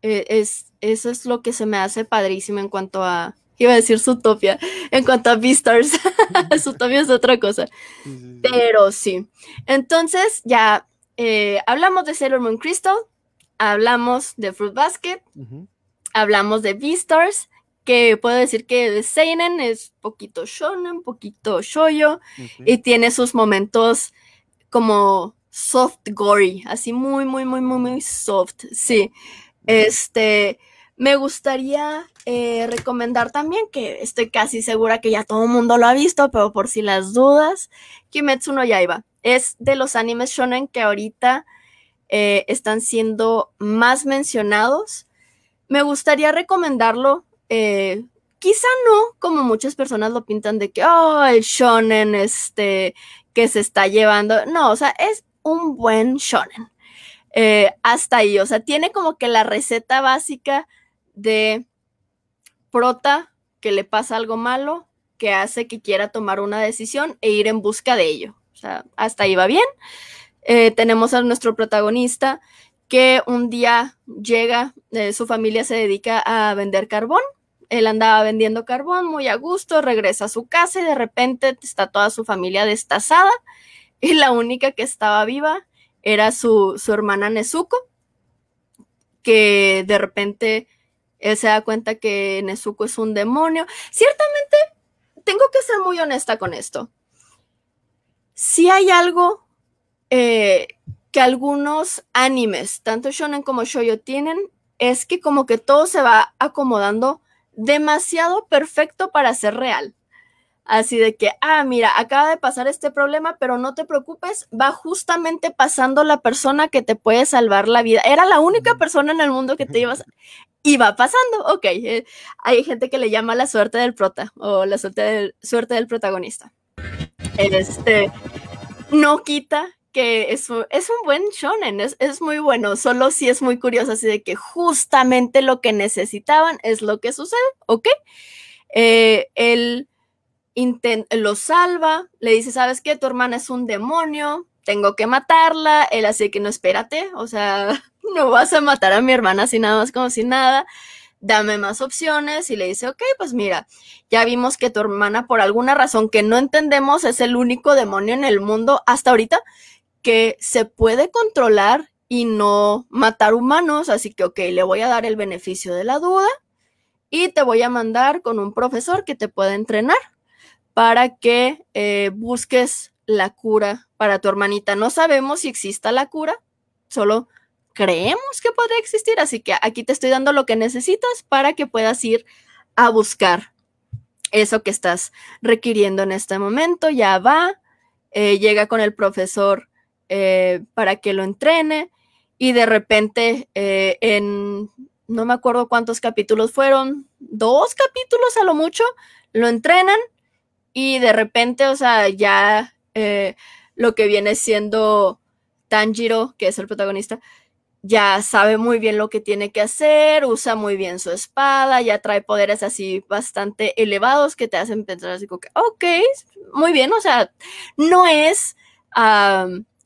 [SPEAKER 1] es, eso es lo que se me hace padrísimo en cuanto a, iba a decir Zootopia, en cuanto a Beastars, Zootopia es otra cosa. Pero sí. Entonces, ya eh, hablamos de Sailor Moon Crystal, hablamos de Fruit Basket, hablamos de Beastars, que puedo decir que de Seinen es poquito shonen, poquito shoyo, y tiene sus momentos como soft gory, así muy, muy, muy, muy, muy soft, sí. Este, me gustaría eh, recomendar también, que estoy casi segura que ya todo el mundo lo ha visto, pero por si las dudas, Kimetsu no Yaiba. Es de los animes shonen que ahorita eh, están siendo más mencionados. Me gustaría recomendarlo, eh, quizá no como muchas personas lo pintan de que, oh, el shonen este, que se está llevando. No, o sea, es un buen shonen. hasta ahí, o sea, tiene como que la receta básica de prota que le pasa algo malo, que hace que quiera tomar una decisión e ir en busca de ello. O sea, hasta ahí va bien. Eh, tenemos a nuestro protagonista que un día llega, eh, su familia se dedica a vender carbón. Él andaba vendiendo carbón muy a gusto, regresa a su casa y de repente está toda su familia destazada y la única que estaba viva era su, su hermana Nezuko, que de repente él se da cuenta que Nezuko es un demonio. Ciertamente, tengo que ser muy honesta con esto. Si hay algo eh, que algunos animes, tanto shonen como shoujo, tienen, es que como que todo se va acomodando demasiado perfecto para ser real. Así de que, ah, mira, acaba de pasar este problema, pero no te preocupes, va justamente pasando la persona que te puede salvar la vida. Era la única persona en el mundo que te ibas y va pasando, ok. Eh, hay gente que le llama la suerte del prota o la suerte del, suerte del protagonista. Este no quita que es, es un buen shonen, es, es, muy bueno, solo si es muy curioso, así de que justamente lo que necesitaban es lo que sucede, ¿ok? Eh, él lo salva, le dice, ¿sabes qué? Tu hermana es un demonio, tengo que matarla, él así que no, espérate, o sea, no vas a matar a mi hermana así nada más como si nada, dame más opciones y le dice, ok, pues mira, ya vimos que tu hermana por alguna razón que no entendemos es el único demonio en el mundo hasta ahorita que se puede controlar y no matar humanos, así que ok, le voy a dar el beneficio de la duda y te voy a mandar con un profesor que te pueda entrenar para que eh, busques la cura para tu hermanita. No sabemos si exista la cura, solo creemos que podría existir, así que aquí te estoy dando lo que necesitas para que puedas ir a buscar eso que estás requiriendo en este momento. Ya va, eh, llega con el profesor eh, para que lo entrene y de repente eh, en, no me acuerdo cuántos capítulos fueron, dos capítulos a lo mucho, lo entrenan y de repente, o sea, ya lo que viene siendo Tanjiro, que es el protagonista, ya sabe muy bien lo que tiene que hacer, usa muy bien su espada, ya trae poderes así bastante elevados que te hacen pensar así como que, ok, muy bien, o sea, no es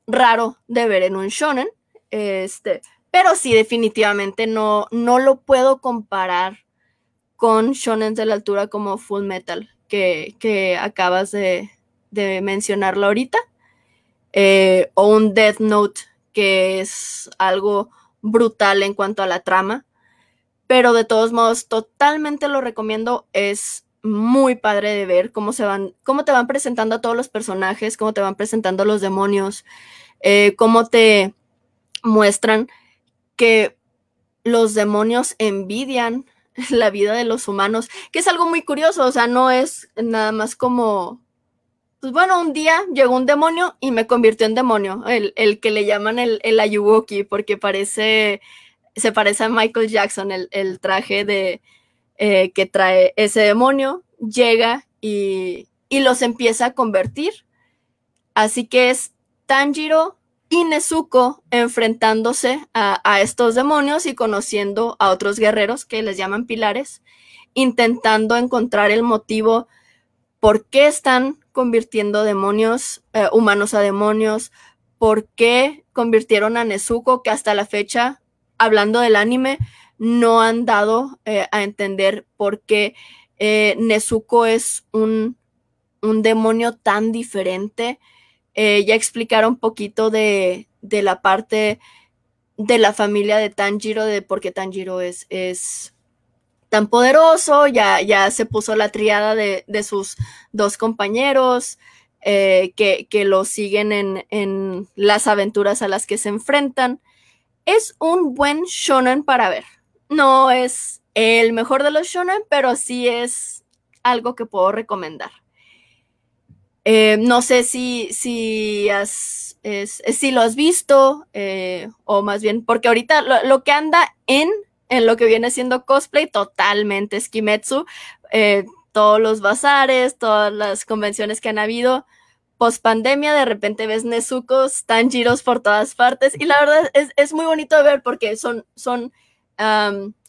[SPEAKER 1] raro de ver en un shonen, este, pero sí definitivamente no, no lo puedo comparar con shonen de la altura como Full Metal, que, que acabas de, de, mencionarlo ahorita, eh, o un Death Note, que es algo brutal en cuanto a la trama, pero de todos modos totalmente lo recomiendo, es muy padre de ver cómo se van, cómo te van presentando a todos los personajes, cómo te van presentando los demonios, eh, cómo te muestran que los demonios envidian la vida de los humanos, que es algo muy curioso, o sea, no es nada más como, pues bueno, un día llegó un demonio y me convirtió en demonio, el, el que le llaman el, el Ayuwoki, porque parece, se parece a Michael Jackson, el, el traje de, eh, que trae ese demonio, llega y, y los empieza a convertir. Así que es Tanjiro y Nezuko enfrentándose a, estos demonios y conociendo a otros guerreros que les llaman pilares, intentando encontrar el motivo por qué están convirtiendo demonios, eh, humanos a demonios, por qué convirtieron a Nezuko, que hasta la fecha, hablando del anime, no han dado eh, a entender por qué eh, Nezuko es un, un demonio tan diferente ya explicaron un poquito de, la parte de la familia de Tanjiro, de por qué Tanjiro es, es tan poderoso, ya, ya se puso la triada de, sus dos compañeros eh, que, que, lo siguen en, en, las aventuras a las que se enfrentan. Es un buen shonen para ver. No es el mejor de los shonen, pero sí es algo que puedo recomendar. Eh, no sé si, si, has, si lo has visto, eh, o más bien, porque ahorita lo, que anda en, en lo que viene siendo cosplay, totalmente es Kimetsu. Eh, todos los bazares, todas las convenciones que han habido. Post pandemia, de repente ves Nezucos, giros por todas partes. Y la verdad es, es muy bonito de ver porque son, son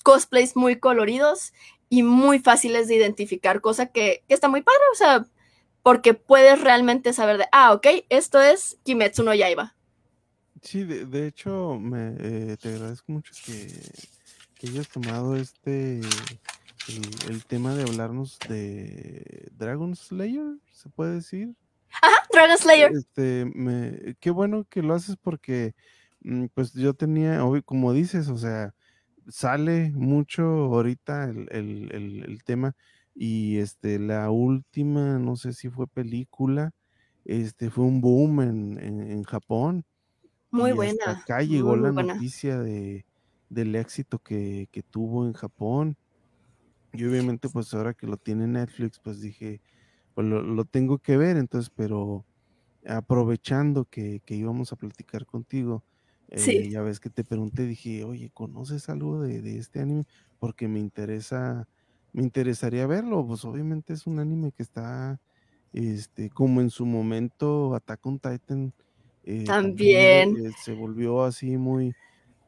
[SPEAKER 1] cosplays muy coloridos y muy fáciles de identificar, cosa que, que está muy padre. O sea, porque puedes realmente saber de, ah, ok, esto es Kimetsu no Yaiba.
[SPEAKER 3] Sí, de, hecho, me, eh, te agradezco mucho que, que, hayas tomado este, el, tema de hablarnos de Dragon Slayer, ¿se puede decir?
[SPEAKER 1] Ajá, Dragon Slayer.
[SPEAKER 3] Este, me, qué bueno que lo haces porque, mm, pues yo tenía, como dices, o sea, sale mucho ahorita el, el, el tema y este, la última, no sé si fue película, este, fue un boom en, en, Japón.
[SPEAKER 1] Muy buena.
[SPEAKER 3] acá llegó la noticia de, del éxito que, que, tuvo en Japón. Y obviamente, pues ahora que lo tiene Netflix, pues dije, pues lo, tengo que ver, entonces, pero aprovechando que, que íbamos a platicar contigo, eh, ya ves que te pregunté, dije, oye, ¿conoces algo de, de este anime? Porque me interesa me interesaría verlo, pues obviamente es un anime que está, este, como en su momento Attack on Titan.
[SPEAKER 1] Eh, también.
[SPEAKER 3] Eh, se volvió así muy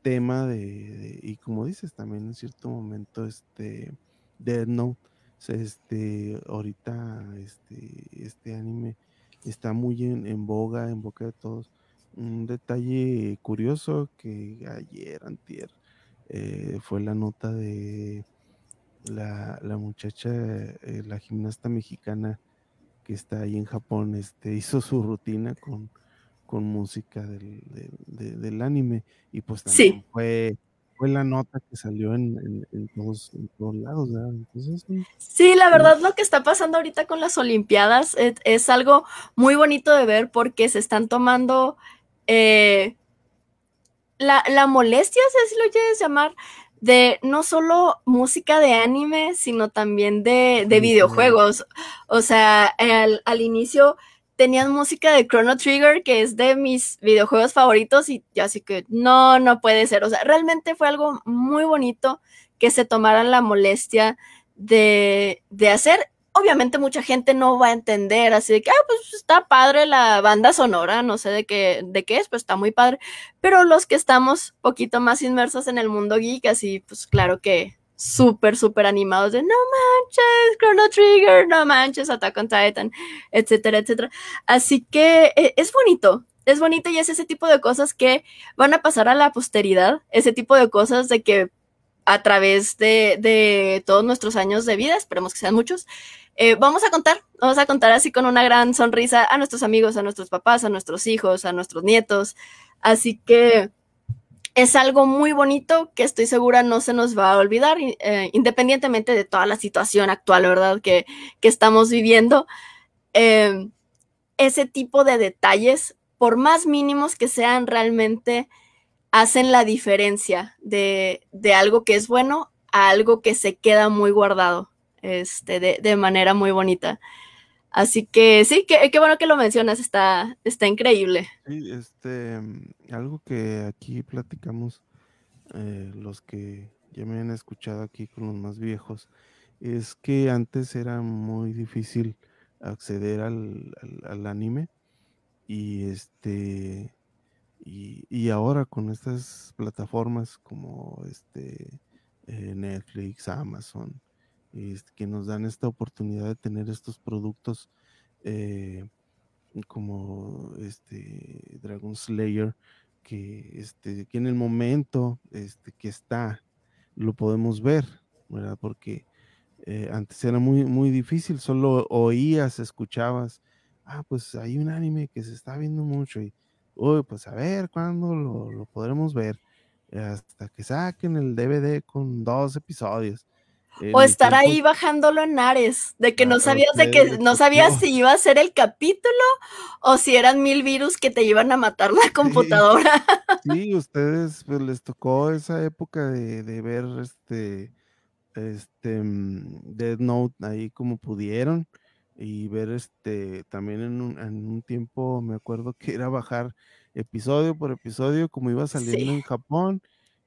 [SPEAKER 3] tema de, y como dices, también en cierto momento, este, Dead Note, este, ahorita, este, este anime está muy en, en boga, en boca de todos. Un detalle curioso que ayer, antier, eh, fue la nota de la, la muchacha, eh, la gimnasta mexicana que está ahí en Japón, este, hizo su rutina con, con música del, del, anime y pues también fue, fue la nota que salió en, en, todos, en todos, lados.
[SPEAKER 1] sí, la verdad lo que está pasando ahorita con las Olimpiadas es, algo muy bonito de ver porque se están tomando eh, la, la molestia, si lo quieres llamar, de no solo música de anime, sino también de, videojuegos. O sea, al, inicio tenían música de Chrono Trigger, que es de mis videojuegos favoritos, y yo así que no, no puede ser. O sea, realmente fue algo muy bonito que se tomaran la molestia de, de hacer obviamente mucha gente no va a entender, así de que, ah, pues está padre la banda sonora, no sé de qué, de qué es, pues está muy padre, pero los que estamos poquito más inmersos en el mundo geek, así, pues claro que súper, súper animados de, no manches, Chrono Trigger, no manches, Attack on Titan, etcétera, etcétera. Así que eh, es bonito, es bonito y es ese tipo de cosas que van a pasar a la posteridad, ese tipo de cosas de que a través de, de todos nuestros años de vida, esperemos que sean muchos, eh, vamos a contar, vamos a contar así con una gran sonrisa a nuestros amigos, a nuestros papás, a nuestros hijos, a nuestros nietos. Así que es algo muy bonito que estoy segura no se nos va a olvidar, eh, independientemente de toda la situación actual, ¿verdad? Que, que estamos viviendo. Eh, ese tipo de detalles, por más mínimos que sean, realmente hacen la diferencia de, de algo que es bueno a algo que se queda muy guardado este, de, de manera muy bonita. Así que sí, qué, qué bueno que lo mencionas, está, está increíble.
[SPEAKER 3] Sí, este, algo que aquí platicamos, eh, los que ya me han escuchado aquí con los más viejos, es que antes era muy difícil acceder al, al, al anime y este y, y, ahora con estas plataformas como este eh, Netflix, Amazon, este, que nos dan esta oportunidad de tener estos productos eh, como este Dragon Slayer, que, este, que en el momento este, que está lo podemos ver, ¿verdad? Porque eh, antes era muy, muy difícil, solo oías, escuchabas, ah, pues hay un anime que se está viendo mucho y, uy, pues a ver cuándo lo, lo podremos ver, hasta que saquen el DVD con dos episodios
[SPEAKER 1] o estar ahí bajándolo en Ares, de que no sabías de que no sabías si iba a ser el capítulo o si eran mil virus que te iban a matar la computadora.
[SPEAKER 3] Sí, ustedes pues, les tocó esa época de, de ver este este mm, Dead Note ahí como pudieron y ver este también en un, en un tiempo me acuerdo que era bajar episodio por episodio como iba saliendo sí. en Japón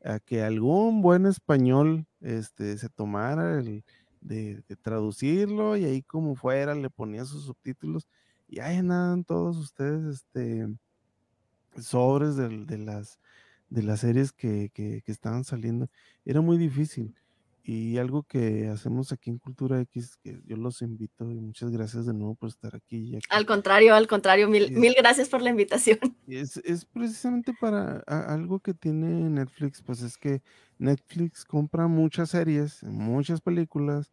[SPEAKER 3] a que algún buen español este, se tomara el, de, traducirlo y ahí como fuera le ponía sus subtítulos y ahí andan todos ustedes este, sobres de, de las, de las series que, que, que, estaban saliendo. Era muy difícil. Y algo que hacemos aquí en Cultura X, que yo los invito y muchas gracias de nuevo por estar aquí. aquí.
[SPEAKER 1] Al contrario, al contrario, mil, es, mil gracias por la invitación.
[SPEAKER 3] Es, es precisamente para a, algo que tiene Netflix, pues es que Netflix compra muchas series, muchas películas,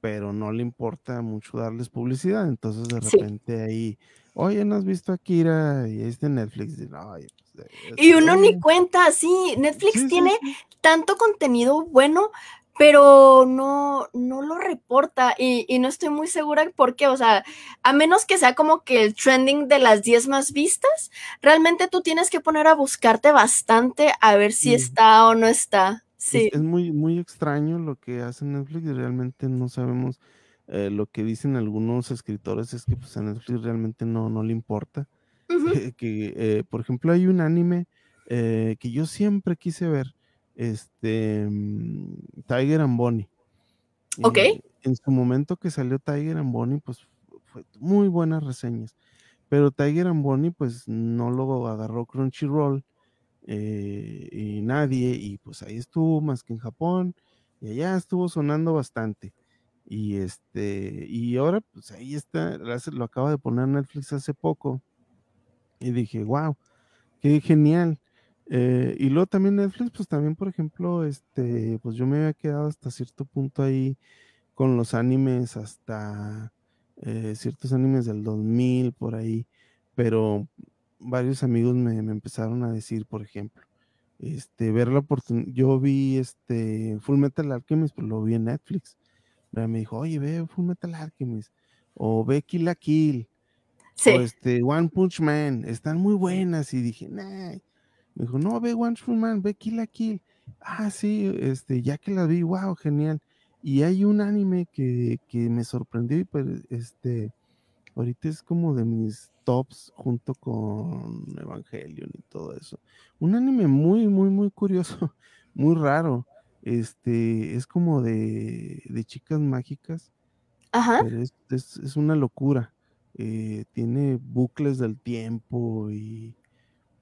[SPEAKER 3] pero no le importa mucho darles publicidad. Entonces de repente sí. ahí, oye, ¿no has visto a Kira? Y es de Netflix. Y, Ay,
[SPEAKER 1] pues, y uno ni cuenta, sí, Netflix sí, tiene sí, tanto contenido bueno, pero no, no lo reporta y, y, no estoy muy segura por qué, o sea, a menos que sea como que el trending de las 10 más vistas, realmente tú tienes que poner a buscarte bastante a ver si sí. está o no está. Sí.
[SPEAKER 3] Es, es, muy, muy extraño lo que hace Netflix y realmente no sabemos eh, lo que dicen algunos escritores es que pues a Netflix realmente no, no le importa. Uh -huh. que, eh, por ejemplo, hay un anime eh, que yo siempre quise ver, este mm, Tiger and Bonnie.
[SPEAKER 1] Ok.
[SPEAKER 3] Y en su momento que salió Tiger and Bonnie, pues fue muy buenas reseñas. Pero Tiger and Bonnie, pues no lo agarró Crunchyroll eh, y nadie, y pues ahí estuvo más que en Japón, y allá estuvo sonando bastante. Y este, y ahora, pues ahí está, lo acaba de poner Netflix hace poco. Y dije, wow, qué genial. Eh, y luego también Netflix, pues también, por ejemplo, este, pues yo me había quedado hasta cierto punto ahí con los animes, hasta eh, ciertos animes del 2000 por ahí, pero varios amigos me, me empezaron a decir, por ejemplo, este, ver la oportunidad, yo vi este Full Metal Alchemist, pero lo vi en Netflix. Me dijo, oye, ve Full Metal Alchemist, o ve Kill la Kill,
[SPEAKER 1] sí.
[SPEAKER 3] o este One Punch Man, están muy buenas, y dije, nah dijo, no, ve One True Man, ve Kill la Kill. Ah, sí, este, ya que la vi, wow, genial. Y hay un anime que, que me sorprendió y pues, este, ahorita es como de mis tops junto con Evangelion y todo eso. Un anime muy, muy, muy curioso, muy raro. Este, es como de, de chicas mágicas.
[SPEAKER 1] Ajá.
[SPEAKER 3] Pero es, es, es una locura. Eh, tiene bucles del tiempo y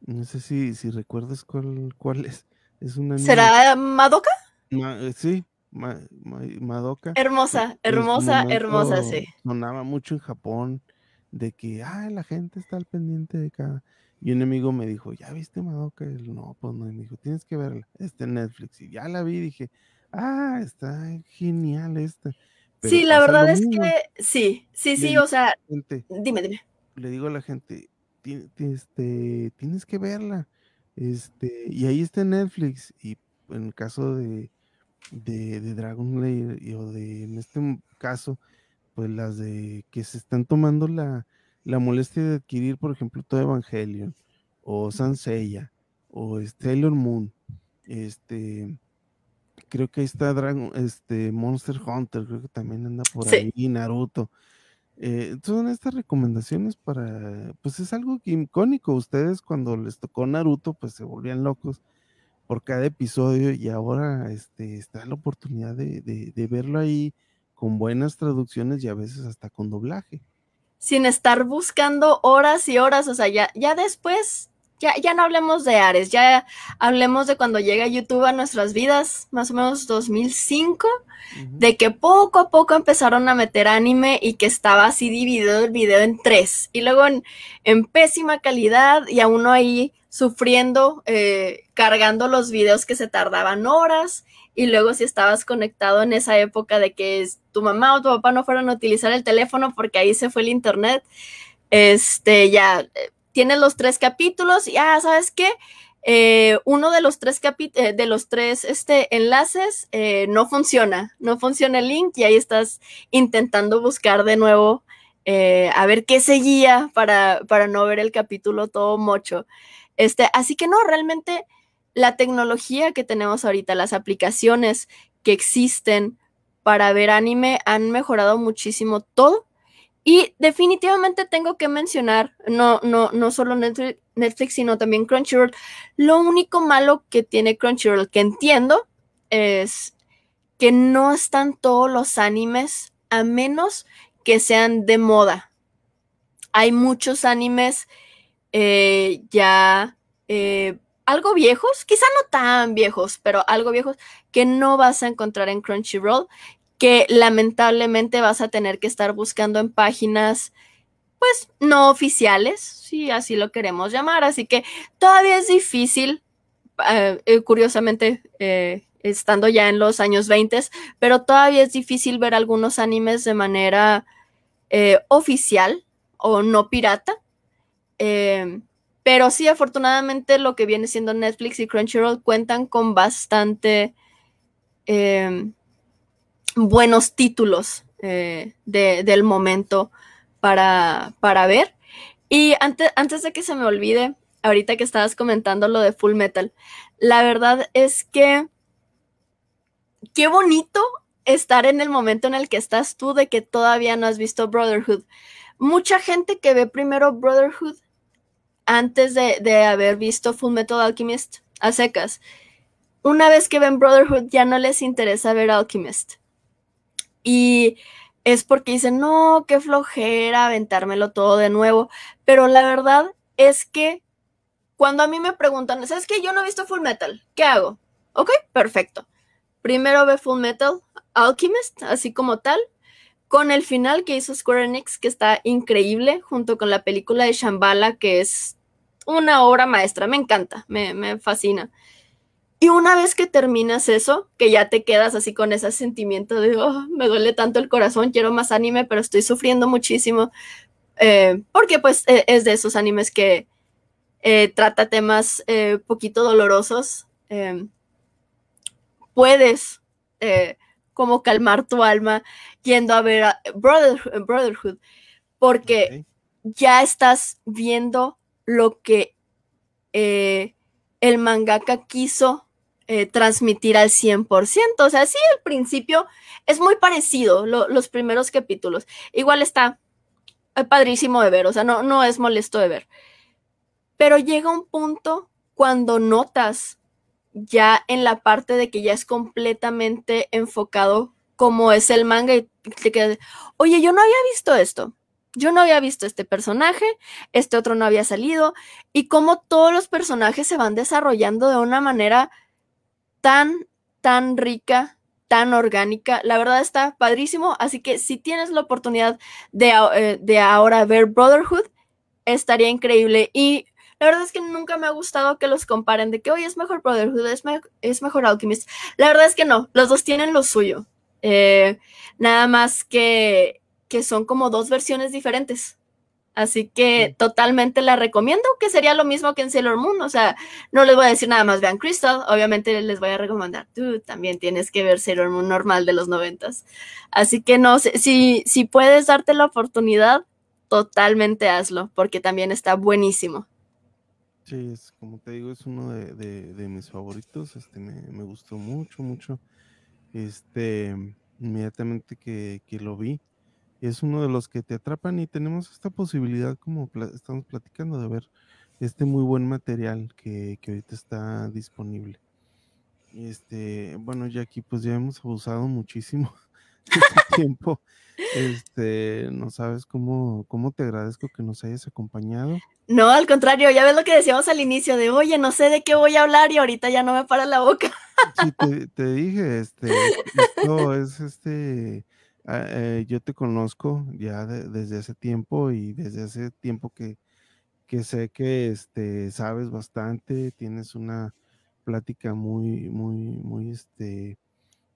[SPEAKER 3] no sé si, si recuerdas cuál, cuál es. es una
[SPEAKER 1] ¿Será Madoka?
[SPEAKER 3] Ma, eh, sí, Ma, Ma, Madoka.
[SPEAKER 1] Hermosa, hermosa, hermosa, sí.
[SPEAKER 3] Sonaba mucho en Japón. de que, ah, la gente está al pendiente de cada. Y un amigo me dijo, ¿ya viste Madoka? Y no, pues no. Y me dijo, tienes que verla. Está en Netflix. Y ya la vi. Dije, ah, está genial esta.
[SPEAKER 1] sí, la verdad es que sí, sí, sí, o sea, dime, dime.
[SPEAKER 3] Le digo a la gente, este, tienes que verla. Este, y ahí está Netflix. Y en el caso de, de, de Dragon Layer, o de, en este caso, pues las de que se están tomando la, la molestia de adquirir, por ejemplo, todo Evangelion, o Sanseiya, o Sailor Moon, este, creo que ahí está Dragon, este, Monster Hunter, creo que también anda por ahí, Naruto. Eh, son estas recomendaciones para, pues es algo icónico. Ustedes cuando les tocó Naruto, pues se volvían locos por cada episodio y ahora este, está la oportunidad de, de verlo ahí con buenas traducciones y a veces hasta con doblaje.
[SPEAKER 1] Sin estar buscando horas y horas, o sea, ya, ya después, ya, ya no hablemos de Ares, ya hablemos de cuando llega YouTube a nuestras vidas, más o menos 2005, de que poco a poco empezaron a meter anime y que estaba así dividido el video en tres, y luego en, en pésima calidad y a uno ahí sufriendo, eh, cargando los videos que se tardaban horas y luego si estabas conectado en esa época de que tu mamá o tu papá no fueron a utilizar el teléfono porque ahí se fue el internet, este, ya eh, tienes los tres capítulos y, ah, ¿sabes qué? Eh, uno de los tres eh, de los tres este, enlaces no funciona, no funciona el link y ahí estás intentando buscar de nuevo a ver qué seguía para, para no ver el capítulo todo mocho. Este, así que no, realmente la tecnología que tenemos ahorita, las aplicaciones que existen para ver anime han mejorado muchísimo todo. Y definitivamente tengo que mencionar, no, no, no solo Netflix, sino también Crunchyroll. Lo único malo que tiene Crunchyroll, que entiendo, es que no están todos los animes, a menos que sean de moda. Hay muchos animes eh, ya eh, algo viejos, quizá no tan viejos, pero algo viejos que no vas a encontrar en Crunchyroll, que lamentablemente vas a tener que estar buscando en páginas pues no oficiales, si así lo queremos llamar, así que todavía es difícil, eh, eh, curiosamente, eh, estando ya en los años 20, pero todavía es difícil ver algunos animes de manera oficial o no pirata. Pero sí, afortunadamente lo que viene siendo Netflix y Crunchyroll cuentan con bastante em, buenos títulos eh, del momento para, para ver. Y antes, antes de que se me olvide, ahorita que estabas comentando lo de Full Metal, la verdad es que qué bonito estar en el momento en el que estás tú de que todavía no has visto Brotherhood. Mucha gente que ve primero Brotherhood antes de, haber visto Full Metal Alchemist a secas. Una vez que ven Brotherhood ya no les interesa ver Alchemist. Y es porque dicen, no, qué flojera aventármelo todo de nuevo. Pero la verdad es que cuando a mí me preguntan, ¿sabes qué? Yo no he visto Full Metal, ¿qué hago? Ok, perfecto. Primero ve Full Metal Alchemist, así como tal, con el final que hizo Square Enix, que está increíble, junto con la película de Shambhala, que es una obra maestra, me encanta, me, fascina. Y una vez que terminas eso, que ya te quedas así con ese sentimiento de, oh, me duele tanto el corazón, quiero más anime, pero estoy sufriendo muchísimo, eh, porque pues e, es de esos animes que eh, trata temas eh, poquito dolorosos, puedes como calmar tu alma yendo a ver a Brotherhood, porque ya estás viendo lo que el mangaka quiso eh, transmitir al 100%. O sea, sí, al principio es muy parecido los primeros capítulos. Igual está eh, padrísimo de ver, o sea, no, no es molesto de ver. Pero llega un punto cuando notas ya en la parte de que ya es completamente enfocado como es el manga y te quedas, oye, yo no había visto esto, yo no había visto este personaje, este otro no había salido, y cómo todos los personajes se van desarrollando de una manera tan, tan rica, tan orgánica. La verdad está padrísimo, así que si tienes la oportunidad de, eh, de ahora ver Brotherhood, estaría increíble. Y la verdad es que nunca me ha gustado que los comparen de que hoy es mejor Brotherhood, es, es, mejor Alchemist. La verdad es que no, los dos tienen lo suyo. Eh, nada más que, que son como dos versiones diferentes. Así que totalmente la recomiendo, que sería lo mismo que en Sailor Moon. O sea, no les voy a decir nada más, vean Crystal. Obviamente les voy a recomendar, tú también tienes que ver Sailor Moon normal de los noventas. Así que no sé, si, si puedes darte la oportunidad, totalmente hazlo, porque también está buenísimo.
[SPEAKER 3] Sí, es como te digo, es uno de, mis favoritos. Este me, me, gustó mucho, mucho. Este, inmediatamente que, que lo vi es uno de los que te atrapan y tenemos esta posibilidad, como estamos platicando, de ver este muy buen material que, ahorita está disponible. Este, bueno, ya aquí pues ya hemos abusado muchísimo de este tiempo. Este, no sabes cómo, cómo te agradezco que nos hayas acompañado.
[SPEAKER 1] No, al contrario, ya ves lo que decíamos al inicio de, oye, no sé de qué voy a hablar y ahorita ya no me para la boca.
[SPEAKER 3] Sí, te, te dije, este, esto es este, eh, yo te conozco ya desde hace tiempo y desde hace tiempo que, que sé que este, sabes bastante, tienes una plática muy, muy, muy, este,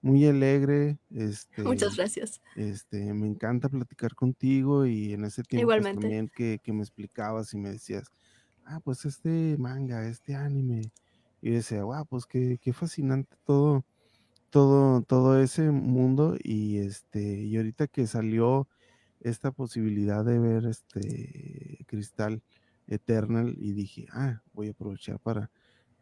[SPEAKER 3] muy alegre. Este,
[SPEAKER 1] Muchas gracias.
[SPEAKER 3] Este, me encanta platicar contigo y en ese tiempo pues, también que, que, me explicabas y me decías, ah, pues este manga, este anime. Y decía, wow, pues qué, qué fascinante todo todo, todo ese mundo y este, y ahorita que salió esta posibilidad de ver este Cristal Eternal y dije, ah, voy a aprovechar para,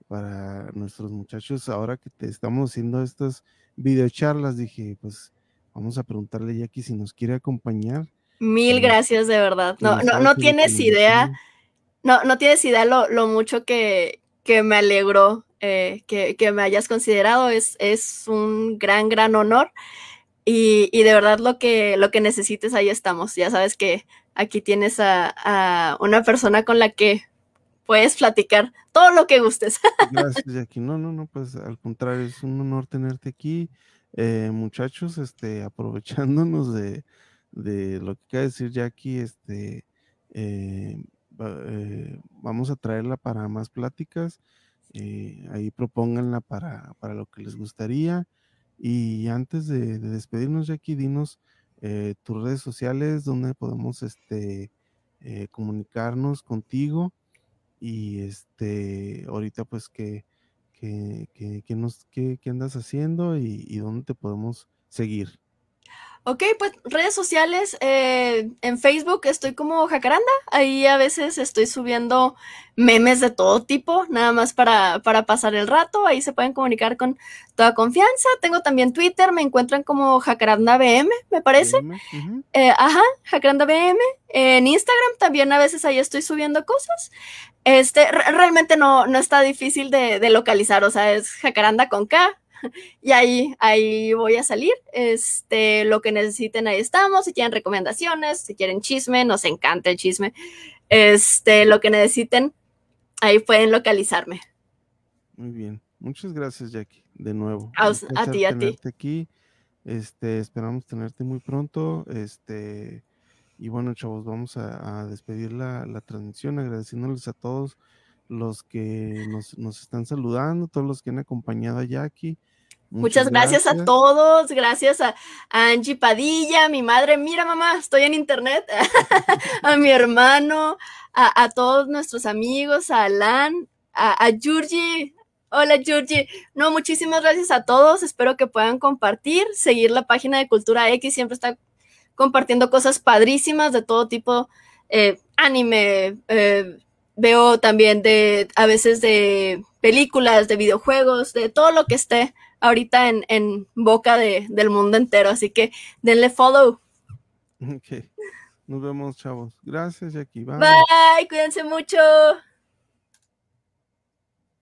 [SPEAKER 3] para nuestros muchachos, ahora que te estamos haciendo estas videocharlas, dije, pues vamos a preguntarle a Jackie si nos quiere acompañar.
[SPEAKER 1] Mil gracias, de verdad. No, no, no tienes idea, no, no tienes idea lo, lo mucho que, que me alegró eh, que, me hayas considerado. Es, es un gran, gran honor. Y, de verdad lo que, lo que necesites, ahí estamos. Ya sabes que aquí tienes a, una persona con la que puedes platicar todo lo que gustes.
[SPEAKER 3] Gracias, Jackie. No, no, no, pues al contrario, es un honor tenerte aquí. Eh, muchachos, este, aprovechándonos de, lo que acaba de decir Jackie, este, eh, vamos a traerla para más pláticas. Eh, ahí propónganla para, para, lo que les gustaría. Y antes de, despedirnos, Jackie, dinos eh, tus redes sociales donde podemos este, eh, comunicarnos contigo. Y este, ahorita, pues, ¿qué, qué, qué, qué, andas haciendo y, y dónde te podemos seguir?
[SPEAKER 1] Ok, pues redes sociales, eh, en Facebook estoy como Jacaranda, ahí a veces estoy subiendo memes de todo tipo, nada más para, para pasar el rato, ahí se pueden comunicar con toda confianza. Tengo también Twitter, me encuentran como Jacaranda BM, me parece. Eh, ajá, Jacaranda BM. En Instagram también a veces ahí estoy subiendo cosas. Este, realmente no, no está difícil de, de localizar, o sea, es Jacaranda con K, y ahí, ahí voy a salir. Este, lo que necesiten, ahí estamos. Si quieren recomendaciones, si quieren chisme, nos encanta el chisme. Este, lo que necesiten, ahí pueden localizarme.
[SPEAKER 3] Muy bien. Muchas gracias, Jackie, de nuevo.
[SPEAKER 1] A, ti, a ti.
[SPEAKER 3] aquí. Este, esperamos tenerte muy pronto. Este, y bueno, chavos, vamos a, despedir la, la, transmisión agradeciéndoles a todos los que nos, nos, están saludando, todos los que han acompañado a Jackie.
[SPEAKER 1] Muchas, gracias. a todos, gracias a, Angie Padilla, mi madre, mira mamá, estoy en internet, a mi hermano, a, todos nuestros amigos, a Alan, a, a Hola Georgie. No, muchísimas gracias a todos. Espero que puedan compartir, seguir la página de Cultura X. Siempre está compartiendo cosas padrísimas de todo tipo, eh, anime, eh, veo también de, a veces de películas, de videojuegos, de todo lo que esté ahorita en, en boca de, del mundo entero. Así que denle follow.
[SPEAKER 3] Ok. Nos vemos, chavos. Gracias, Jackie.
[SPEAKER 1] Bye, cuídense mucho.